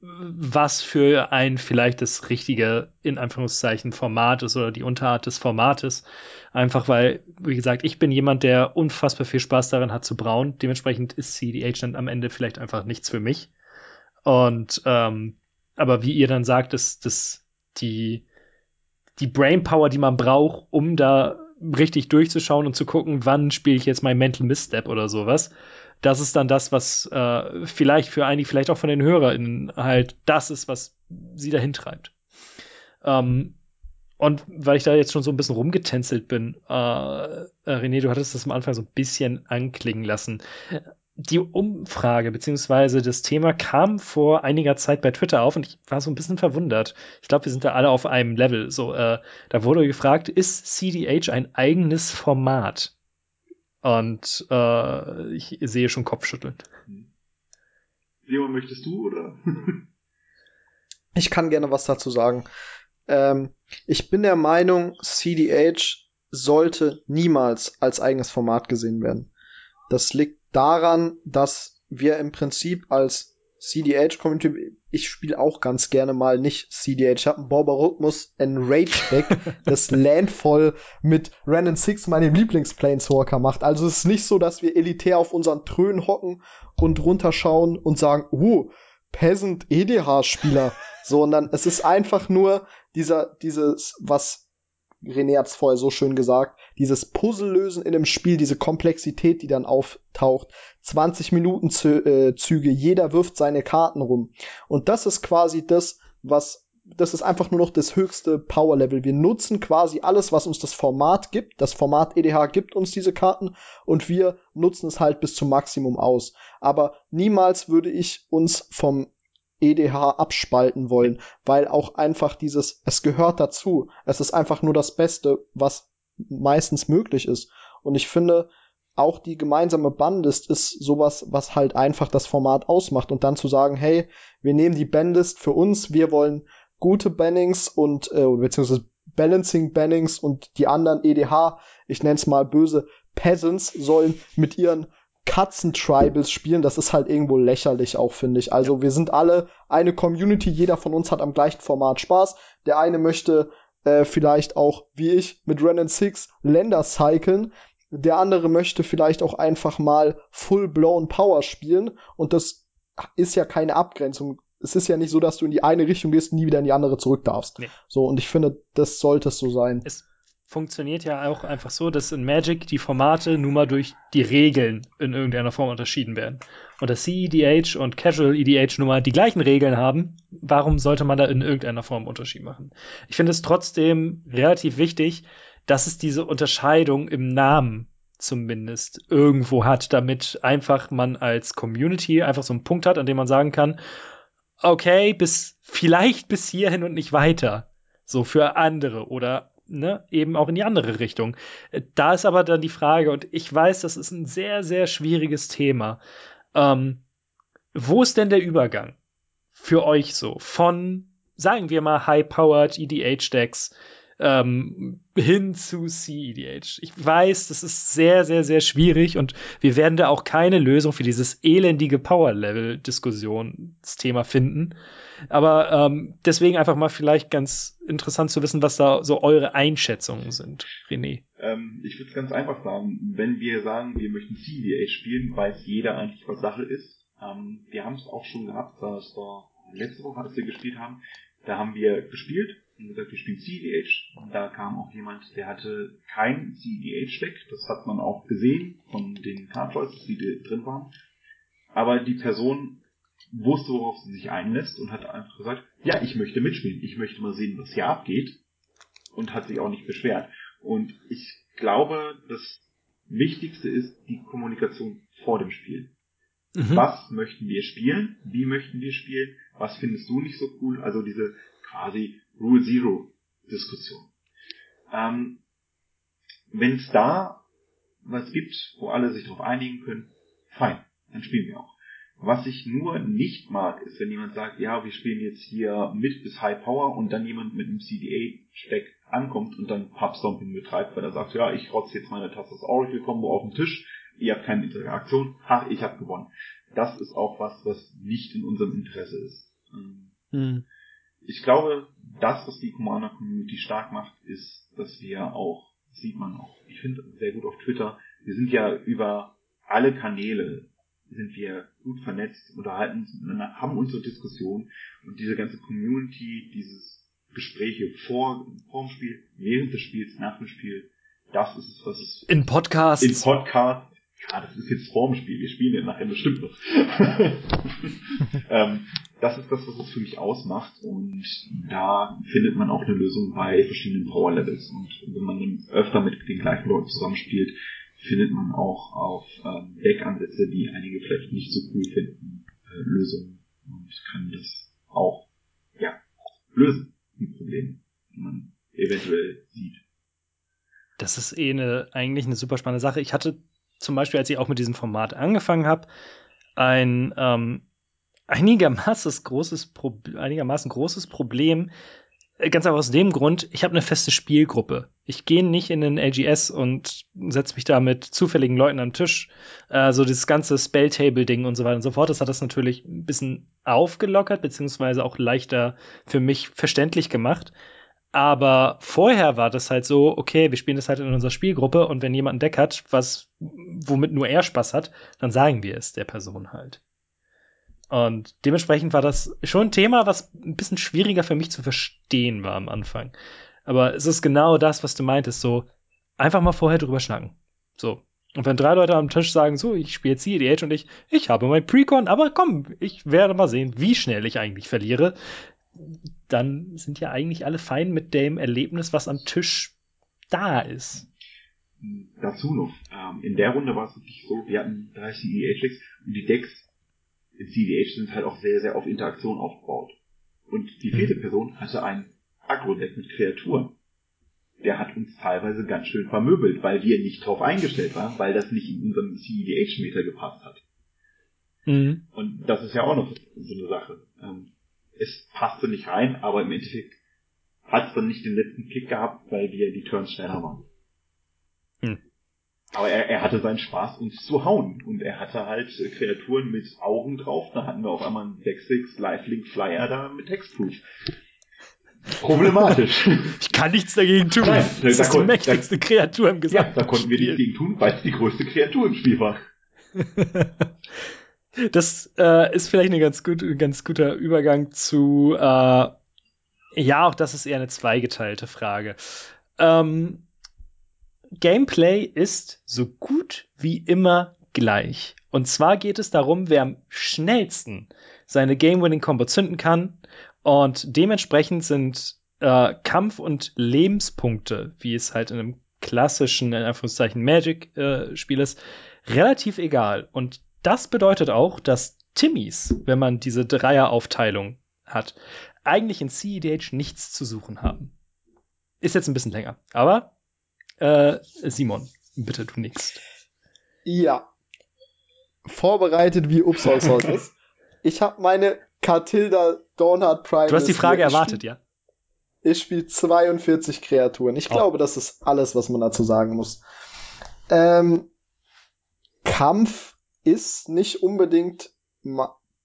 was für ein vielleicht das richtige, in Anführungszeichen, Format ist oder die Unterart des Formates. Einfach weil, wie gesagt, ich bin jemand, der unfassbar viel Spaß daran hat zu brauen. Dementsprechend ist CDH dann am Ende vielleicht einfach nichts für mich. Und, ähm, aber wie ihr dann sagt, dass, dass die, die Brainpower, die man braucht, um da richtig durchzuschauen und zu gucken, wann spiele ich jetzt mein Mental Misstep oder sowas. Das ist dann das, was äh, vielleicht für einige, vielleicht auch von den HörerInnen halt das ist, was sie dahin treibt. Ähm, und weil ich da jetzt schon so ein bisschen rumgetänzelt bin, äh, René, du hattest das am Anfang so ein bisschen anklingen lassen die Umfrage beziehungsweise das Thema kam vor einiger Zeit bei Twitter auf und ich war so ein bisschen verwundert. Ich glaube, wir sind da alle auf einem Level. So, äh, da wurde gefragt, ist CDH ein eigenes Format? Und äh, ich sehe schon Kopfschütteln. Simon, möchtest du oder? ich kann gerne was dazu sagen. Ähm, ich bin der Meinung, CDH sollte niemals als eigenes Format gesehen werden. Das liegt daran, dass wir im Prinzip als CDH-Community, ich spiele auch ganz gerne mal nicht CDH. Ich habe einen Borbarokmus Enrage-Deck, das Landfall mit Random Six meinem Lieblings-Planeswalker macht. Also es ist nicht so, dass wir elitär auf unseren Trönen hocken und runterschauen und sagen, uh, Peasant EDH-Spieler, sondern es ist einfach nur dieser, dieses, was René hat es vorher so schön gesagt, dieses Puzzle lösen in einem Spiel, diese Komplexität, die dann auftaucht, 20 Minuten äh, Züge, jeder wirft seine Karten rum. Und das ist quasi das, was das ist einfach nur noch das höchste Power Level. Wir nutzen quasi alles, was uns das Format gibt. Das Format EDH gibt uns diese Karten und wir nutzen es halt bis zum Maximum aus. Aber niemals würde ich uns vom EDH abspalten wollen, weil auch einfach dieses, es gehört dazu. Es ist einfach nur das Beste, was meistens möglich ist. Und ich finde, auch die gemeinsame Bandlist ist sowas, was halt einfach das Format ausmacht und dann zu sagen, hey, wir nehmen die Bandlist für uns, wir wollen gute Bannings und äh, beziehungsweise Balancing Bannings und die anderen EDH, ich nenne es mal böse Peasants, sollen mit ihren Katzen-Tribals spielen, das ist halt irgendwo lächerlich auch, finde ich. Also wir sind alle eine Community, jeder von uns hat am gleichen Format Spaß. Der eine möchte äh, vielleicht auch, wie ich, mit Ren Six Länder cyclen. Der andere möchte vielleicht auch einfach mal full-blown Power spielen. Und das ist ja keine Abgrenzung. Es ist ja nicht so, dass du in die eine Richtung gehst und nie wieder in die andere zurück darfst. Nee. So, und ich finde, das sollte es so sein. Es funktioniert ja auch einfach so, dass in Magic die Formate nun mal durch die Regeln in irgendeiner Form unterschieden werden. Und dass CEDH und Casual EDH nun mal die gleichen Regeln haben, warum sollte man da in irgendeiner Form Unterschied machen? Ich finde es trotzdem relativ wichtig, dass es diese Unterscheidung im Namen zumindest irgendwo hat, damit einfach man als Community einfach so einen Punkt hat, an dem man sagen kann, okay, bis vielleicht bis hierhin und nicht weiter. So für andere oder ne, eben auch in die andere Richtung. Äh, da ist aber dann die Frage, und ich weiß, das ist ein sehr, sehr schwieriges Thema. Ähm, wo ist denn der Übergang für euch so von, sagen wir mal, high-powered EDH-Decks ähm, hin zu CEDH. Ich weiß, das ist sehr, sehr, sehr schwierig und wir werden da auch keine Lösung für dieses elendige Power-Level-Diskussionsthema finden. Aber ähm, deswegen einfach mal vielleicht ganz interessant zu wissen, was da so eure Einschätzungen sind, René. Ähm, ich würde es ganz einfach sagen, wenn wir sagen, wir möchten CEDH spielen, weiß jeder eigentlich, was Sache ist. Ähm, wir haben es auch schon gehabt, das war letzte Woche, als wir gespielt haben. Da haben wir gespielt gesagt, wir spielen CEDH. Und da kam auch jemand, der hatte kein CEDH-Deck. Das hat man auch gesehen von den Card Choices, die drin waren. Aber die Person wusste, worauf sie sich einlässt und hat einfach gesagt, ja, ich möchte mitspielen, ich möchte mal sehen, was hier abgeht und hat sich auch nicht beschwert. Und ich glaube, das Wichtigste ist die Kommunikation vor dem Spiel. Mhm. Was möchten wir spielen? Wie möchten wir spielen? Was findest du nicht so cool? Also diese quasi Rule Zero Diskussion. Ähm, Wenn es da was gibt, wo alle sich darauf einigen können, fein, dann spielen wir auch. Was ich nur nicht mag, ist, wenn jemand sagt, ja, wir spielen jetzt hier mit bis High Power und dann jemand mit einem CDA-Steck ankommt und dann Pubstomping betreibt, weil er sagt, ja, ich rotze jetzt meine Tasse Oracle Combo auf den Tisch, ihr habt keine Interaktion, ha, ich habe gewonnen. Das ist auch was, was nicht in unserem Interesse ist. Hm. Ich glaube, das, was die Commander Community stark macht, ist, dass wir auch, sieht man auch, ich finde sehr gut auf Twitter, wir sind ja über alle Kanäle sind wir gut vernetzt, unterhalten uns miteinander, haben unsere Diskussion und diese ganze Community, dieses Gespräche vor, vor dem Spiel, während des Spiels, nach dem Spiel, das ist es, was es. In Podcasts. In Podcast. Ja, das ist jetzt vor dem Spiel. Wir spielen ja nachher bestimmt noch. ähm, das ist das, was es für mich ausmacht. Und da findet man auch eine Lösung bei verschiedenen Power Levels. Und wenn man öfter mit den gleichen Leuten zusammenspielt, findet man auch auf ähm, Deckansätze, die einige vielleicht nicht so cool finden, äh, Lösungen und kann das auch ja, lösen, die Probleme, die man eventuell sieht. Das ist eh eine, eigentlich eine super spannende Sache. Ich hatte zum Beispiel, als ich auch mit diesem Format angefangen habe, ein ähm, einigermaßen großes, Pro einigermaßen großes Problem äh, ganz einfach aus dem Grund, ich habe eine feste Spielgruppe. Ich gehe nicht in den LGS und setze mich da mit zufälligen Leuten am Tisch. Äh, so dieses ganze Spelltable-Ding und so weiter und so fort. Das hat das natürlich ein bisschen aufgelockert, beziehungsweise auch leichter für mich verständlich gemacht. Aber vorher war das halt so, okay, wir spielen das halt in unserer Spielgruppe und wenn jemand ein Deck hat, was, womit nur er Spaß hat, dann sagen wir es der Person halt. Und dementsprechend war das schon ein Thema, was ein bisschen schwieriger für mich zu verstehen war am Anfang. Aber es ist genau das, was du meintest, so einfach mal vorher drüber schnacken. So. Und wenn drei Leute am Tisch sagen, so, ich spiele CEDH und ich, ich habe mein Precon, aber komm, ich werde mal sehen, wie schnell ich eigentlich verliere, dann sind ja eigentlich alle fein mit dem Erlebnis, was am Tisch da ist. Dazu noch, ähm, in der Runde war es wirklich so, wir hatten drei CEDH-Decks und die Decks in CEDH sind halt auch sehr, sehr auf Interaktion aufgebaut. Und die vierte Person hatte ein Agro-Deck mit Kreaturen der hat uns teilweise ganz schön vermöbelt, weil wir nicht drauf eingestellt waren, weil das nicht in unseren CEDH-Meter gepasst hat. Mhm. Und das ist ja auch noch so eine Sache. Ähm, es passte nicht rein, aber im Endeffekt hat es dann nicht den letzten Kick gehabt, weil wir die Turns schneller waren. Aber er, er hatte seinen Spaß, uns zu hauen. Und er hatte halt Kreaturen mit Augen drauf. Da hatten wir auf einmal einen Deck 6 Lifelink Flyer da mit Hexproof problematisch. Ich kann nichts dagegen tun. Nein, das da ist die mächtigste da, Kreatur im gesamten Ja, da konnten wir nichts dagegen tun, weil es die größte Kreatur im Spiel war. das äh, ist vielleicht ein ganz, gut, ganz guter Übergang zu, äh, ja, auch das ist eher eine zweigeteilte Frage. Ähm, Gameplay ist so gut wie immer gleich. Und zwar geht es darum, wer am schnellsten seine Game-Winning-Combo zünden kann und dementsprechend sind äh, Kampf- und Lebenspunkte, wie es halt in einem klassischen, in Anführungszeichen, Magic-Spiel äh, ist, relativ egal. Und das bedeutet auch, dass Timmys, wenn man diese Dreieraufteilung hat, eigentlich in CEDH nichts zu suchen haben. Ist jetzt ein bisschen länger, aber äh, Simon, bitte du nix. Ja. Vorbereitet wie Upsal ist. Ich habe meine Catilda Dawnheart Prime. Du hast die Frage erwartet, ja? Ich spiele 42 Kreaturen. Ich oh. glaube, das ist alles, was man dazu sagen muss. Ähm, Kampf ist nicht unbedingt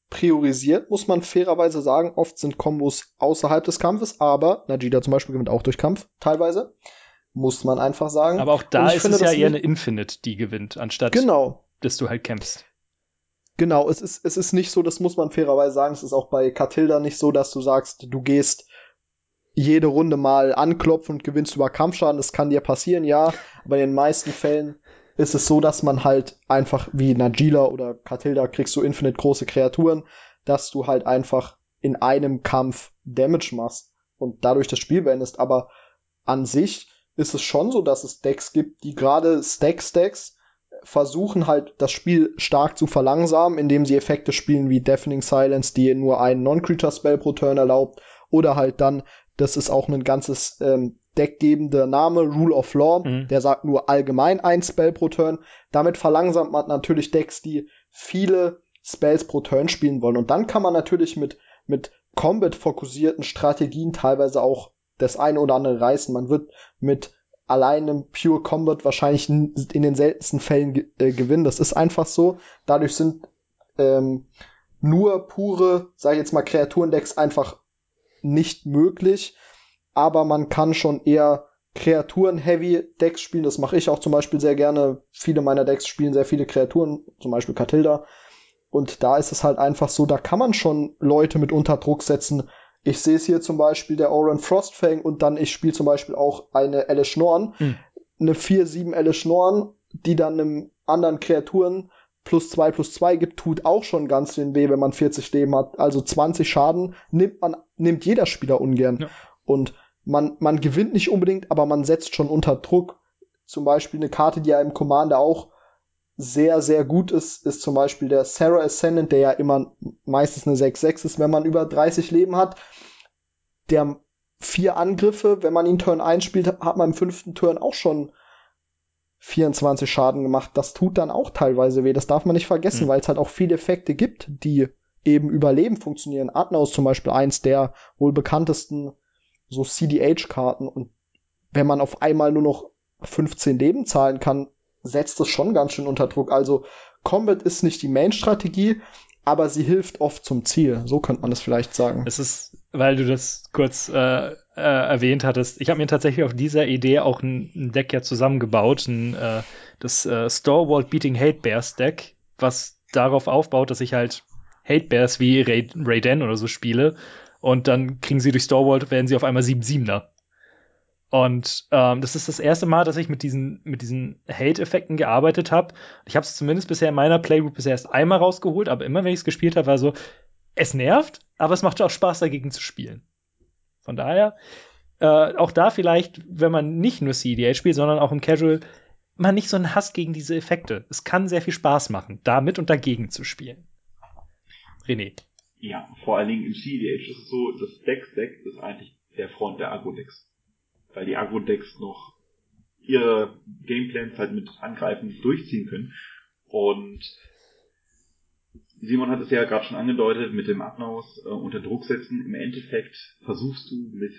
priorisiert, muss man fairerweise sagen. Oft sind Kombos außerhalb des Kampfes, aber Najida zum Beispiel gewinnt auch durch Kampf, teilweise. Muss man einfach sagen. Aber auch da ist finde, es ja eher eine Infinite, die gewinnt, anstatt genau. dass du halt kämpfst. Genau, es ist, es ist nicht so, das muss man fairerweise sagen, es ist auch bei Catilda nicht so, dass du sagst, du gehst jede Runde mal anklopfen und gewinnst über Kampfschaden. Das kann dir passieren, ja. Aber in den meisten Fällen ist es so, dass man halt einfach wie Najila oder Catilda kriegst du infinite große Kreaturen, dass du halt einfach in einem Kampf Damage machst und dadurch das Spiel beendest. Aber an sich ist es schon so, dass es Decks gibt, die gerade Stack-Stacks versuchen halt das Spiel stark zu verlangsamen, indem sie Effekte spielen wie Deafening Silence, die nur einen Non-Creature-Spell pro Turn erlaubt, oder halt dann, das ist auch ein ganzes ähm, deckgebender Name, Rule of Law, mhm. der sagt nur allgemein ein Spell pro Turn. Damit verlangsamt man natürlich Decks, die viele Spells pro Turn spielen wollen. Und dann kann man natürlich mit, mit Combat-fokussierten Strategien teilweise auch das eine oder andere reißen. Man wird mit allein im Pure Combat wahrscheinlich in den seltensten Fällen ge äh, gewinnen. Das ist einfach so. Dadurch sind ähm, nur pure, sag ich jetzt mal, Kreaturendecks einfach nicht möglich. Aber man kann schon eher Kreaturen-Heavy-Decks spielen. Das mache ich auch zum Beispiel sehr gerne. Viele meiner Decks spielen sehr viele Kreaturen, zum Beispiel Catilda. Und da ist es halt einfach so, da kann man schon Leute mit unter Druck setzen, ich sehe es hier zum Beispiel der Oren Frostfang und dann ich spiele zum Beispiel auch eine Alice Schnorn, hm. eine 4-7 Alice Schnorn, die dann einem anderen Kreaturen plus 2 plus 2 gibt, tut auch schon ganz den weh, wenn man 40 Leben hat. Also 20 Schaden nimmt man, nimmt jeder Spieler ungern. Ja. Und man, man gewinnt nicht unbedingt, aber man setzt schon unter Druck. Zum Beispiel eine Karte, die ja im Commander auch sehr, sehr gut ist, ist zum Beispiel der Sarah Ascendant, der ja immer meistens eine 6-6 ist, wenn man über 30 Leben hat. Der vier Angriffe, wenn man ihn Turn 1 spielt, hat man im fünften Turn auch schon 24 Schaden gemacht. Das tut dann auch teilweise weh. Das darf man nicht vergessen, mhm. weil es halt auch viele Effekte gibt, die eben über Leben funktionieren. Adna ist zum Beispiel eins der wohl bekanntesten so CDH-Karten. Und wenn man auf einmal nur noch 15 Leben zahlen kann, setzt es schon ganz schön unter Druck. Also Combat ist nicht die Main-Strategie, aber sie hilft oft zum Ziel. So könnte man es vielleicht sagen. Es ist, weil du das kurz äh, äh, erwähnt hattest, ich habe mir tatsächlich auf dieser Idee auch ein, ein Deck ja zusammengebaut, ein, äh, das äh, Stalwart Beating Hate Bears Deck, was darauf aufbaut, dass ich halt Hate Bears wie Raiden oder so spiele und dann kriegen sie durch Stalwart, werden sie auf einmal 7-7er. Und ähm, das ist das erste Mal, dass ich mit diesen, mit diesen Hate-Effekten gearbeitet habe. Ich habe es zumindest bisher in meiner Playgroup bisher erst einmal rausgeholt, aber immer wenn ich es gespielt habe, war so, es nervt, aber es macht auch Spaß, dagegen zu spielen. Von daher, äh, auch da vielleicht, wenn man nicht nur CDH spielt, sondern auch im Casual, man nicht so einen Hass gegen diese Effekte. Es kann sehr viel Spaß machen, damit und dagegen zu spielen. René. Ja, vor allen Dingen im CDH ist es so, das Dex-Deck ist eigentlich der Freund der Agro-Decks weil die Agro-Decks noch ihre Gameplans halt mit Angreifen durchziehen können. Und Simon hat es ja gerade schon angedeutet, mit dem Abnaus äh, unter Druck setzen. Im Endeffekt versuchst du mit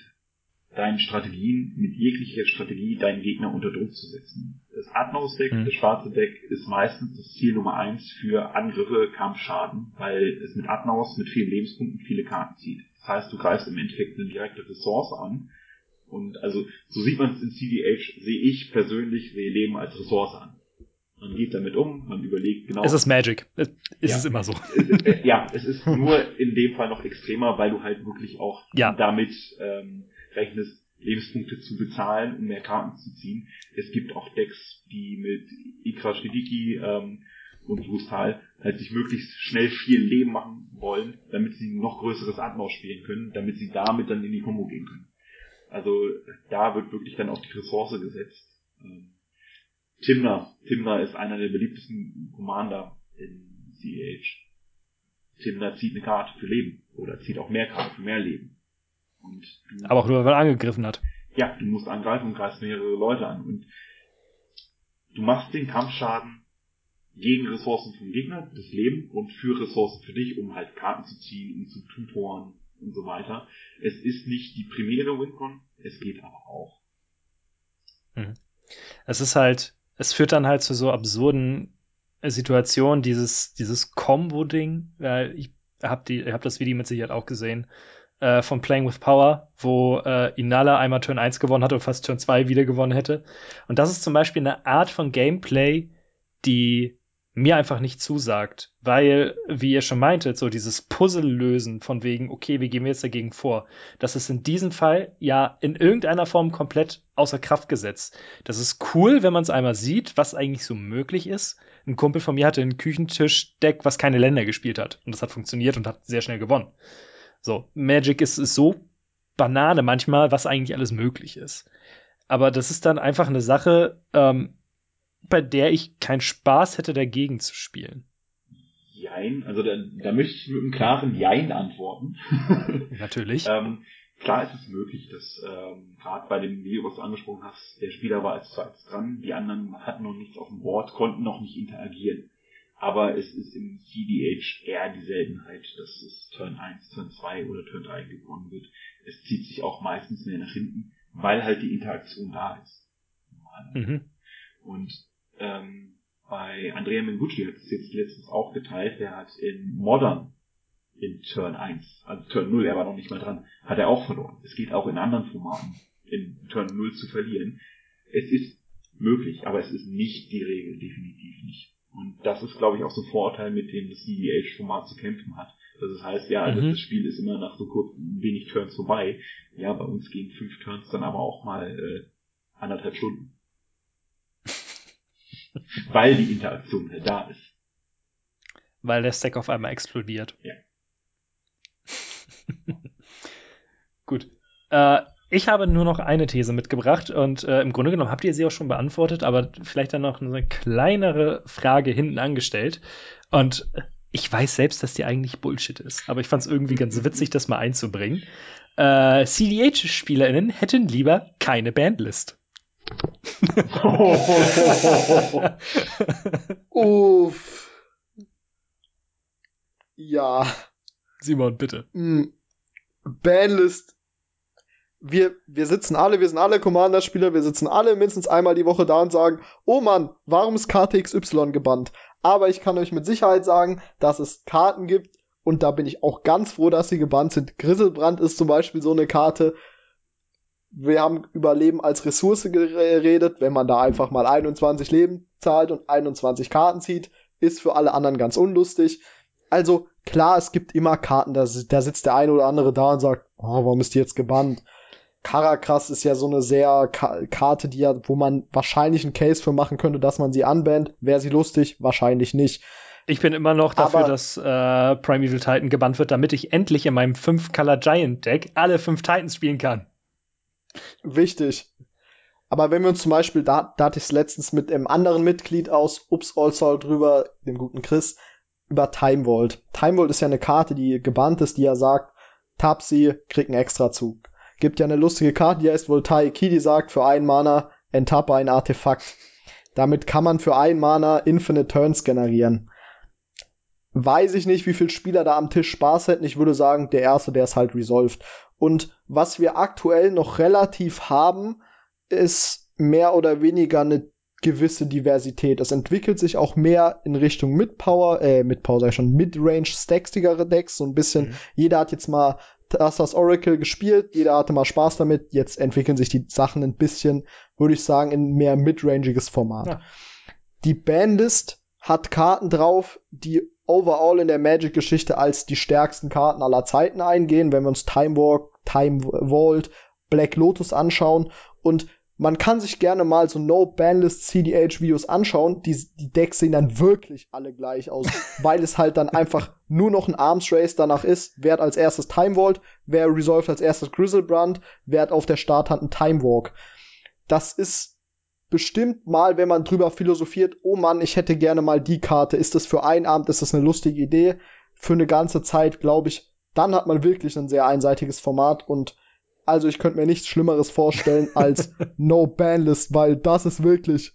deinen Strategien, mit jeglicher Strategie, deinen Gegner unter Druck zu setzen. Das Adnaus-Deck, mhm. das schwarze Deck, ist meistens das Ziel Nummer eins für Angriffe, Kampfschaden, weil es mit Adnaus mit vielen Lebenspunkten viele Karten zieht. Das heißt, du greifst im Endeffekt eine direkte Ressource an, und also so sieht man es in CDH, sehe ich persönlich, sehe Leben als Ressource an. Man geht damit um, man überlegt genau. Es ist Magic. Ist ja. es immer so. Es äh, ja, es ist nur in dem Fall noch extremer, weil du halt wirklich auch ja. damit ähm, rechnest, Lebenspunkte zu bezahlen, um mehr Karten zu ziehen. Es gibt auch Decks, die mit Ikra Shidiki ähm, und Brustal halt sich möglichst schnell viel Leben machen wollen, damit sie noch größeres Atmos spielen können, damit sie damit dann in die Combo gehen können. Also da wird wirklich dann auf die Ressource gesetzt. Ähm, Timner. Timner ist einer der beliebtesten Commander in CH. Timner zieht eine Karte für Leben oder zieht auch mehr Karten für mehr Leben. Und du, Aber auch nur, weil er angegriffen hat. Ja, du musst angreifen und greifst mehrere Leute an. Und du machst den Kampfschaden gegen Ressourcen vom Gegner, das Leben, und für Ressourcen für dich, um halt Karten zu ziehen, ihn zu tutoren, und so weiter. Es ist nicht die primäre WinCon, es geht aber auch. Mhm. Es ist halt, es führt dann halt zu so absurden Situationen, dieses, dieses Combo-Ding, weil ich hab die, ich hab das Video mit Sicherheit auch gesehen, äh, von Playing with Power, wo äh, Inala einmal Turn 1 gewonnen hat und fast Turn 2 wieder gewonnen hätte. Und das ist zum Beispiel eine Art von Gameplay, die mir einfach nicht zusagt, weil, wie ihr schon meintet, so dieses Puzzle lösen von wegen, okay, wie gehen wir jetzt dagegen vor? Das ist in diesem Fall ja in irgendeiner Form komplett außer Kraft gesetzt. Das ist cool, wenn man es einmal sieht, was eigentlich so möglich ist. Ein Kumpel von mir hatte ein Küchentischdeck, was keine Länder gespielt hat. Und das hat funktioniert und hat sehr schnell gewonnen. So, Magic ist, ist so Banane manchmal, was eigentlich alles möglich ist. Aber das ist dann einfach eine Sache, ähm, bei der ich keinen Spaß hätte, dagegen zu spielen. Jein, also da, da möchte ich mit einem klaren Jein antworten. Natürlich. ähm, klar ist es möglich, dass ähm, gerade bei dem Video, was du angesprochen hast, der Spieler war als zweites dran, die anderen hatten noch nichts auf dem Board, konnten noch nicht interagieren. Aber es ist im CDH eher die Seltenheit, dass es Turn 1, Turn 2 oder Turn 3 gewonnen wird. Es zieht sich auch meistens mehr nach hinten, weil halt die Interaktion da ist. Mhm. Und ähm, bei Andrea Mengucci hat es jetzt letztens auch geteilt, der hat in Modern in Turn 1, also Turn 0, er war noch nicht mal dran, hat er auch verloren. Es geht auch in anderen Formaten, in Turn 0 zu verlieren. Es ist möglich, aber es ist nicht die Regel, definitiv nicht. Und das ist, glaube ich, auch so ein Vorurteil, mit dem das CDH-Format zu kämpfen hat. Das heißt, ja, also mhm. das Spiel ist immer nach so kurz wenig Turns vorbei. Ja, bei uns gehen fünf Turns dann aber auch mal äh, anderthalb Stunden. Weil die Interaktion halt da ist. Weil der Stack auf einmal explodiert. Ja. Gut. Äh, ich habe nur noch eine These mitgebracht und äh, im Grunde genommen habt ihr sie auch schon beantwortet, aber vielleicht dann noch eine kleinere Frage hinten angestellt. Und ich weiß selbst, dass die eigentlich Bullshit ist, aber ich fand es irgendwie ganz witzig, das mal einzubringen. Äh, CDH-SpielerInnen hätten lieber keine Bandlist. Uff. Ja. Simon, bitte. Mm. Banlist. Wir, wir sitzen alle, wir sind alle Commander-Spieler, wir sitzen alle mindestens einmal die Woche da und sagen, oh Mann, warum ist Karte XY gebannt? Aber ich kann euch mit Sicherheit sagen, dass es Karten gibt, und da bin ich auch ganz froh, dass sie gebannt sind. Grisselbrand ist zum Beispiel so eine Karte, wir haben über Leben als Ressource geredet. Wenn man da einfach mal 21 Leben zahlt und 21 Karten zieht, ist für alle anderen ganz unlustig. Also klar, es gibt immer Karten, da, da sitzt der eine oder andere da und sagt, oh, warum ist die jetzt gebannt? Karakras ist ja so eine sehr Ka Karte, die ja, wo man wahrscheinlich einen Case für machen könnte, dass man sie anbandt. Wäre sie lustig? Wahrscheinlich nicht. Ich bin immer noch dafür, Aber- dass äh, Primeval Titan gebannt wird, damit ich endlich in meinem 5-Color Giant Deck alle fünf Titans spielen kann. Wichtig. Aber wenn wir uns zum Beispiel, da, da hatte ich es letztens mit einem anderen Mitglied aus Ups All Soul drüber, dem guten Chris, über Time Vault. Time Vault ist ja eine Karte, die gebannt ist, die ja sagt, tap sie, krieg einen Extrazug. Gibt ja eine lustige Karte, die heißt Voltaic Key, die sagt, für einen Mana enttappe ein Artefakt. Damit kann man für einen Mana Infinite Turns generieren. Weiß ich nicht, wie viele Spieler da am Tisch Spaß hätten. Ich würde sagen, der erste, der ist halt resolved. Und was wir aktuell noch relativ haben, ist mehr oder weniger eine gewisse Diversität. Es entwickelt sich auch mehr in Richtung Mid-Power, äh, Mid-Power sag ich schon, Mid-Range stackstigere Decks, so ein bisschen. Mhm. Jeder hat jetzt mal das Oracle gespielt, jeder hatte mal Spaß damit, jetzt entwickeln sich die Sachen ein bisschen, würde ich sagen, in mehr midrangiges Format. Ja. Die Bandlist hat Karten drauf, die overall in der Magic-Geschichte als die stärksten Karten aller Zeiten eingehen, wenn wir uns Time Walk, Time Vault, Black Lotus anschauen und man kann sich gerne mal so No-Banlist CDH-Videos anschauen. Die, die Decks sehen dann wirklich alle gleich aus, weil es halt dann einfach nur noch ein Arms Race danach ist. Wer hat als erstes Time Vault, wer resolved als erstes Grizzlebrand, wer hat auf der Starthand einen Time Walk. Das ist bestimmt mal, wenn man drüber philosophiert, oh Mann, ich hätte gerne mal die Karte. Ist das für einen Abend, ist das eine lustige Idee? Für eine ganze Zeit, glaube ich, dann hat man wirklich ein sehr einseitiges Format und also ich könnte mir nichts Schlimmeres vorstellen als No Banlist, weil das ist wirklich,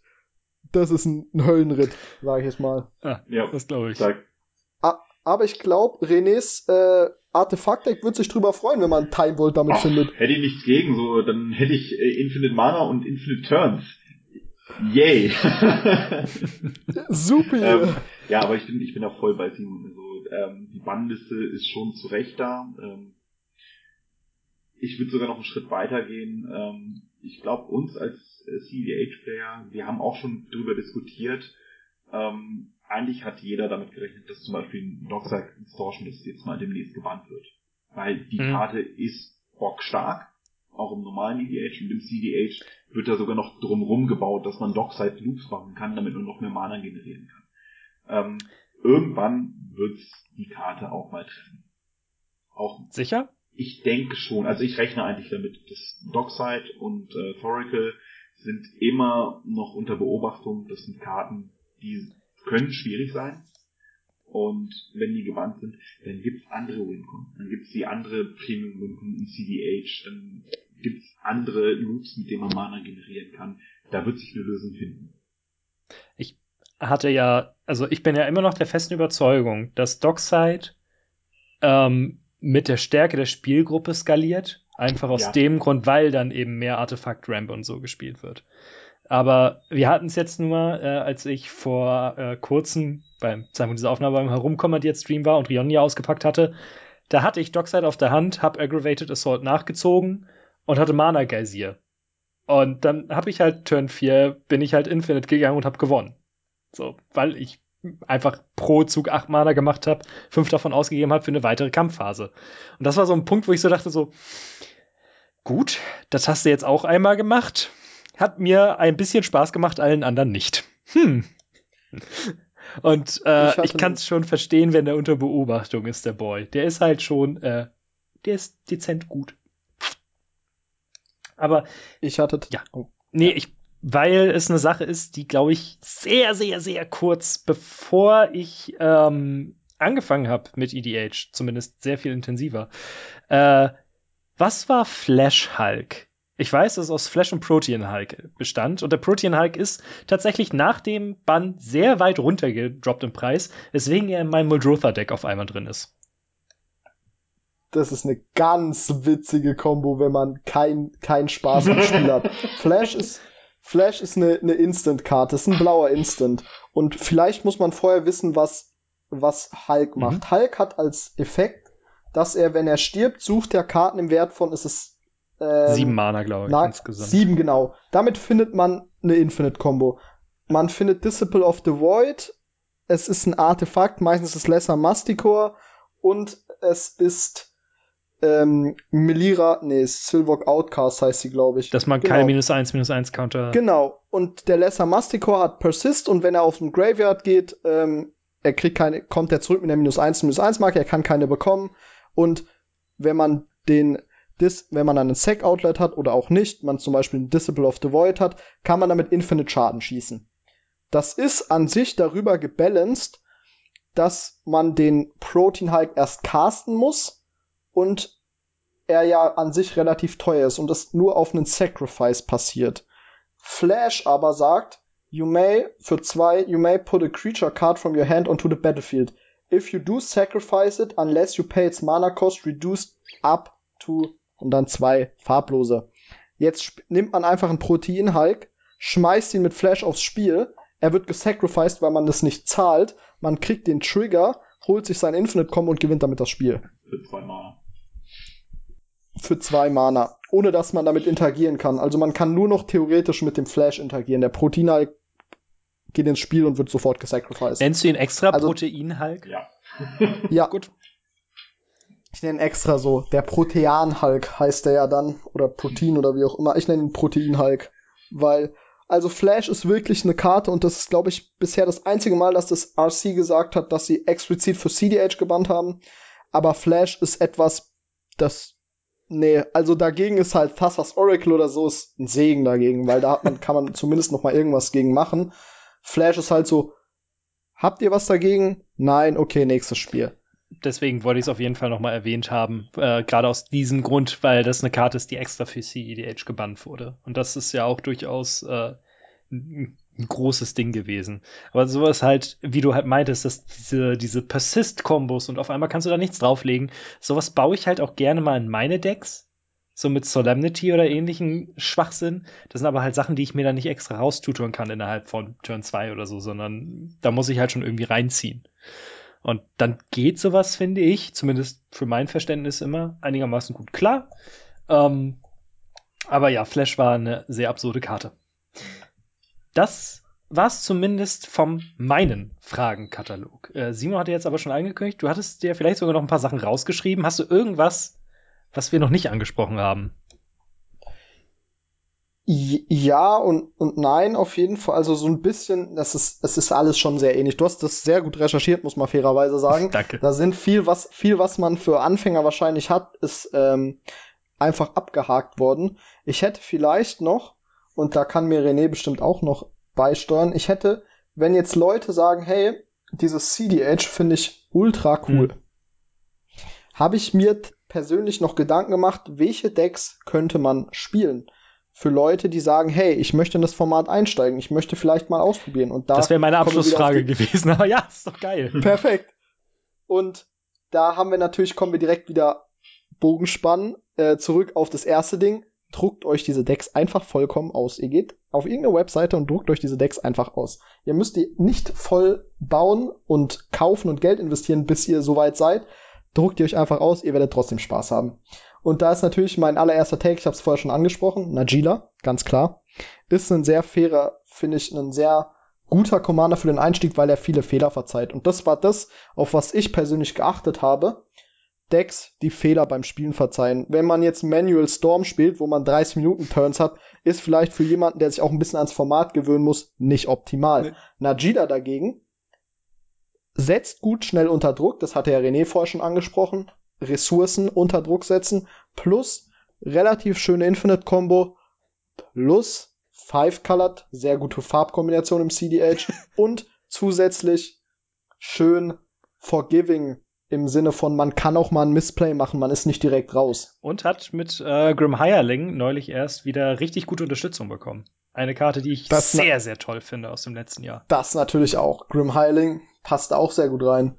das ist ein, ein Höllenritt, sage ich jetzt mal. Ah, Ja, das glaube ich. Aber ich glaube, Renés äh, Artefakt-Deck wird sich drüber freuen, wenn man Time Vault damit Ach, findet. hätte ich nichts gegen, so, dann hätte ich äh, Infinite Mana und Infinite Turns. Yay! Super. ähm, ja, aber ich bin, ich bin da voll bei Simon. Also, ähm, die Bannliste ist schon zu Recht da. Ähm, ich würde sogar noch einen Schritt weiter gehen. Ähm, ich glaube, uns als äh, CDH-Player, wir haben auch schon drüber diskutiert. Ähm, eigentlich hat jeder damit gerechnet, dass zum Beispiel ein Dockside Distortion das jetzt mal demnächst gebannt wird. Weil die Mhm. Karte ist bockstark, auch im normalen EDH und im CDH wird da sogar noch drumrum gebaut, dass man Dockside Loops machen kann, damit man noch mehr Mana generieren kann. Ähm, irgendwann wird's die Karte auch mal treffen. Auch Sicher? ich denke schon, also ich rechne eigentlich damit, dass Dockside und äh, Thoracle sind immer noch unter Beobachtung. Das sind Karten, die können schwierig sein. Und wenn die gebannt sind, dann gibt's andere Wincon. Dann gibt's die andere Premium Wincon in CDH. Dann gibt's andere Loops, mit denen man Mana generieren kann. Da wird sich eine Lösung finden. Hatte ja, also ich bin ja immer noch der festen Überzeugung, dass Dockside ähm, mit der Stärke der Spielgruppe skaliert. Einfach aus Ja. dem Grund, weil dann eben mehr Artefakt-Ramp und so gespielt wird. Aber wir hatten es jetzt nur, äh, als ich vor äh, kurzem beim Zeitpunkt dieser Aufnahme beim herumkommandiert Stream war und Rionia ausgepackt hatte, da hatte ich Dockside auf der Hand, hab Aggravated Assault nachgezogen und hatte Mana Geysir. Und dann habe ich halt Turn 4, bin ich halt Infinite gegangen und habe gewonnen. So, weil ich einfach pro Zug 8 Mana gemacht habe, fünf davon ausgegeben habe für eine weitere Kampfphase. Und das war so ein Punkt, wo ich so dachte so, gut, das hast du jetzt auch einmal gemacht. Hat mir ein bisschen Spaß gemacht, allen anderen nicht. Hm. Und äh, Ich ich, kann es schon verstehen, wenn der unter Beobachtung ist, der Boy. Der ist halt schon, äh, der ist dezent gut. Aber Ich hatte. Ja. Oh. Nee, ich, weil es eine Sache ist, die, glaube ich, sehr, sehr, sehr kurz bevor ich ähm, angefangen habe mit EDH, zumindest sehr viel intensiver. Äh, was war Flash Hulk? Ich weiß, dass es aus Flash und Protean Hulk bestand. Und der Protean Hulk ist tatsächlich nach dem Bann sehr weit runtergedroppt im Preis, weswegen er in meinem Muldrotha-Deck auf einmal drin ist. Das ist eine ganz witzige Kombo, wenn man kein, kein Spaß am Spiel hat. Flash ist, Flash ist eine, eine Instant-Karte, ist ein blauer Instant. Und vielleicht muss man vorher wissen, was, was Hulk macht. Hulk hat als Effekt, dass er, wenn er stirbt, sucht er Karten im Wert von, ist es, ähm, Sieben Mana, glaube ich, na, insgesamt. sieben, genau. Damit findet man eine Infinite-Combo. Man findet Disciple of the Void. Es ist ein Artefakt, meistens ist es Lesser Masticore. Und es ist ähm, Melira, nee, Silvok Outcast heißt sie, glaube ich. Dass man Genau. keine minus 1, minus 1 Counter. Genau. Und der Lesser Masticore hat Persist und wenn er auf den Graveyard geht, ähm, er kriegt keine, kommt er zurück mit der minus 1, minus 1 Marke, er kann keine bekommen. Und wenn man den, Dis, wenn man einen Sec Outlet hat oder auch nicht, man zum Beispiel einen Disciple of the Void hat, kann man damit Infinite Schaden schießen. Das ist an sich darüber gebalanced, dass man den Protein Hulk erst casten muss und er ja an sich relativ teuer ist und das nur auf einen Sacrifice passiert. Flash aber sagt, you may, für zwei, you may put a creature card from your hand onto the battlefield. If you do sacrifice it, unless you pay its mana cost reduced up to, und dann zwei farblose. Jetzt nimmt man einfach einen Protein-Hulk, schmeißt ihn mit Flash aufs Spiel, er wird gesacrificed, weil man das nicht zahlt, man kriegt den Trigger, holt sich sein Infinite-Combo und gewinnt damit das Spiel Für zwei Mana. Für zwei Mana, ohne dass man damit interagieren kann. Also man kann nur noch theoretisch mit dem Flash interagieren. Der Protein geht ins Spiel und wird sofort gesacrificed. Nennst du ihn extra Also- Protein-Hulk? Ja. ja, gut. Ich nenne ihn extra so. Der Protean-Hulk heißt der ja dann. Oder Protein oder wie auch immer. Ich nenne ihn Protein-Hulk. Weil, also Flash ist wirklich eine Karte und das ist, glaube ich, bisher das einzige Mal, dass das RC gesagt hat, dass sie explizit für CDH gebannt haben. Aber Flash ist etwas, das Nee, also dagegen ist halt Thassas Oracle oder so ist ein Segen dagegen, weil da man, kann man zumindest noch mal irgendwas gegen machen. Flash ist halt so, habt ihr was dagegen? Nein, okay, nächstes Spiel. Deswegen wollte ich es auf jeden Fall nochmal erwähnt haben. Äh, Gerade aus diesem Grund, weil das eine Karte ist, die extra für CEDH gebannt wurde. Und das ist ja auch durchaus äh, ein großes Ding gewesen. Aber sowas halt, wie du halt meintest, dass diese, diese Persist-Kombos und auf einmal kannst du da nichts drauflegen. Sowas baue ich halt auch gerne mal in meine Decks. So mit Solemnity oder ähnlichen Schwachsinn. Das sind aber halt Sachen, die ich mir dann nicht extra raustutoren kann innerhalb von Turn 2 oder so, sondern da muss ich halt schon irgendwie reinziehen. Und dann geht sowas, finde ich, zumindest für mein Verständnis immer, einigermaßen gut klar. Ähm, aber ja, Flash war eine sehr absurde Karte. Das war's zumindest vom meinen Fragenkatalog. Äh, Simon hatte jetzt aber schon angekündigt, du hattest dir vielleicht sogar noch ein paar Sachen rausgeschrieben. Hast du irgendwas, was wir noch nicht angesprochen haben? Ja und, und nein, auf jeden Fall. Also so ein bisschen, das ist, es ist alles schon sehr ähnlich. Du hast das sehr gut recherchiert, muss man fairerweise sagen. Danke. Da sind viel, was, viel, was man für Anfänger wahrscheinlich hat, ist ähm, einfach abgehakt worden. Ich hätte vielleicht noch, und da kann mir René bestimmt auch noch beisteuern, ich hätte, wenn jetzt Leute sagen, hey, dieses CDH finde ich ultra cool, Hm. habe ich mir persönlich noch Gedanken gemacht, welche Decks könnte man spielen? Für Leute, die sagen, hey, ich möchte in das Format einsteigen, ich möchte vielleicht mal ausprobieren. Und da das wäre meine Abschlussfrage gewesen, aber ja, ist doch geil. Perfekt. Und da haben wir natürlich, kommen wir direkt wieder Bogenspannen äh, zurück auf das erste Ding. Druckt euch diese Decks einfach vollkommen aus. Ihr geht auf irgendeine Webseite und druckt euch diese Decks einfach aus. Ihr müsst die nicht voll bauen und kaufen und Geld investieren, bis ihr soweit seid. Druckt ihr euch einfach aus, ihr werdet trotzdem Spaß haben. Und da ist natürlich mein allererster Take, ich habe es vorher schon angesprochen, Najila, ganz klar. Ist ein sehr fairer, finde ich, ein sehr guter Commander für den Einstieg, weil er viele Fehler verzeiht. Und das war das, auf was ich persönlich geachtet habe. Decks, die Fehler beim Spielen verzeihen. Wenn man jetzt Manual Storm spielt, wo man 30 Minuten Turns hat, ist vielleicht für jemanden, der sich auch ein bisschen ans Format gewöhnen muss, nicht optimal. Nee. Najida dagegen setzt gut schnell unter Druck, das hatte ja René vorher schon angesprochen. Ressourcen unter Druck setzen, plus relativ schöne Infinite-Combo, plus Five Colored, sehr gute Farbkombination im CDH und zusätzlich schön forgiving im Sinne von, man kann auch mal ein Missplay machen, man ist nicht direkt raus. Und hat mit äh, Grim Hirelling neulich erst wieder richtig gute Unterstützung bekommen. Eine Karte, die ich Das- sehr, sehr toll finde aus dem letzten Jahr. Das natürlich auch. Grim Heiling passt auch sehr gut rein.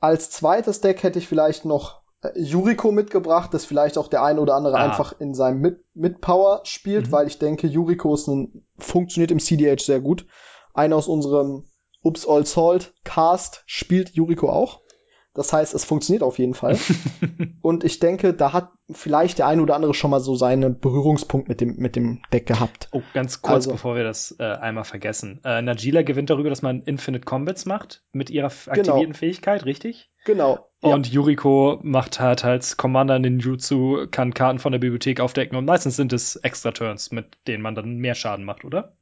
Als zweites Deck hätte ich vielleicht noch äh, Yuriko mitgebracht, das vielleicht auch der eine oder andere Ah. einfach in seinem Mid, Mid Power spielt, Mhm. weil ich denke, Yuriko ist ein, funktioniert im CDH sehr gut. Einer aus unserem Ups All Salt Cast spielt Yuriko auch. Das heißt, es funktioniert auf jeden Fall. und ich denke, da hat vielleicht der ein oder andere schon mal so seinen Berührungspunkt mit dem, mit dem Deck gehabt. Oh, ganz kurz, also, bevor wir das äh, einmal vergessen. Äh, Najila gewinnt darüber, dass man Infinite Combats macht mit ihrer genau. aktivierten genau. Fähigkeit, richtig? Genau. Und ja. Yuriko macht halt als Commander Ninjutsu, kann Karten von der Bibliothek aufdecken und meistens sind es extra Turns, mit denen man dann mehr Schaden macht, oder?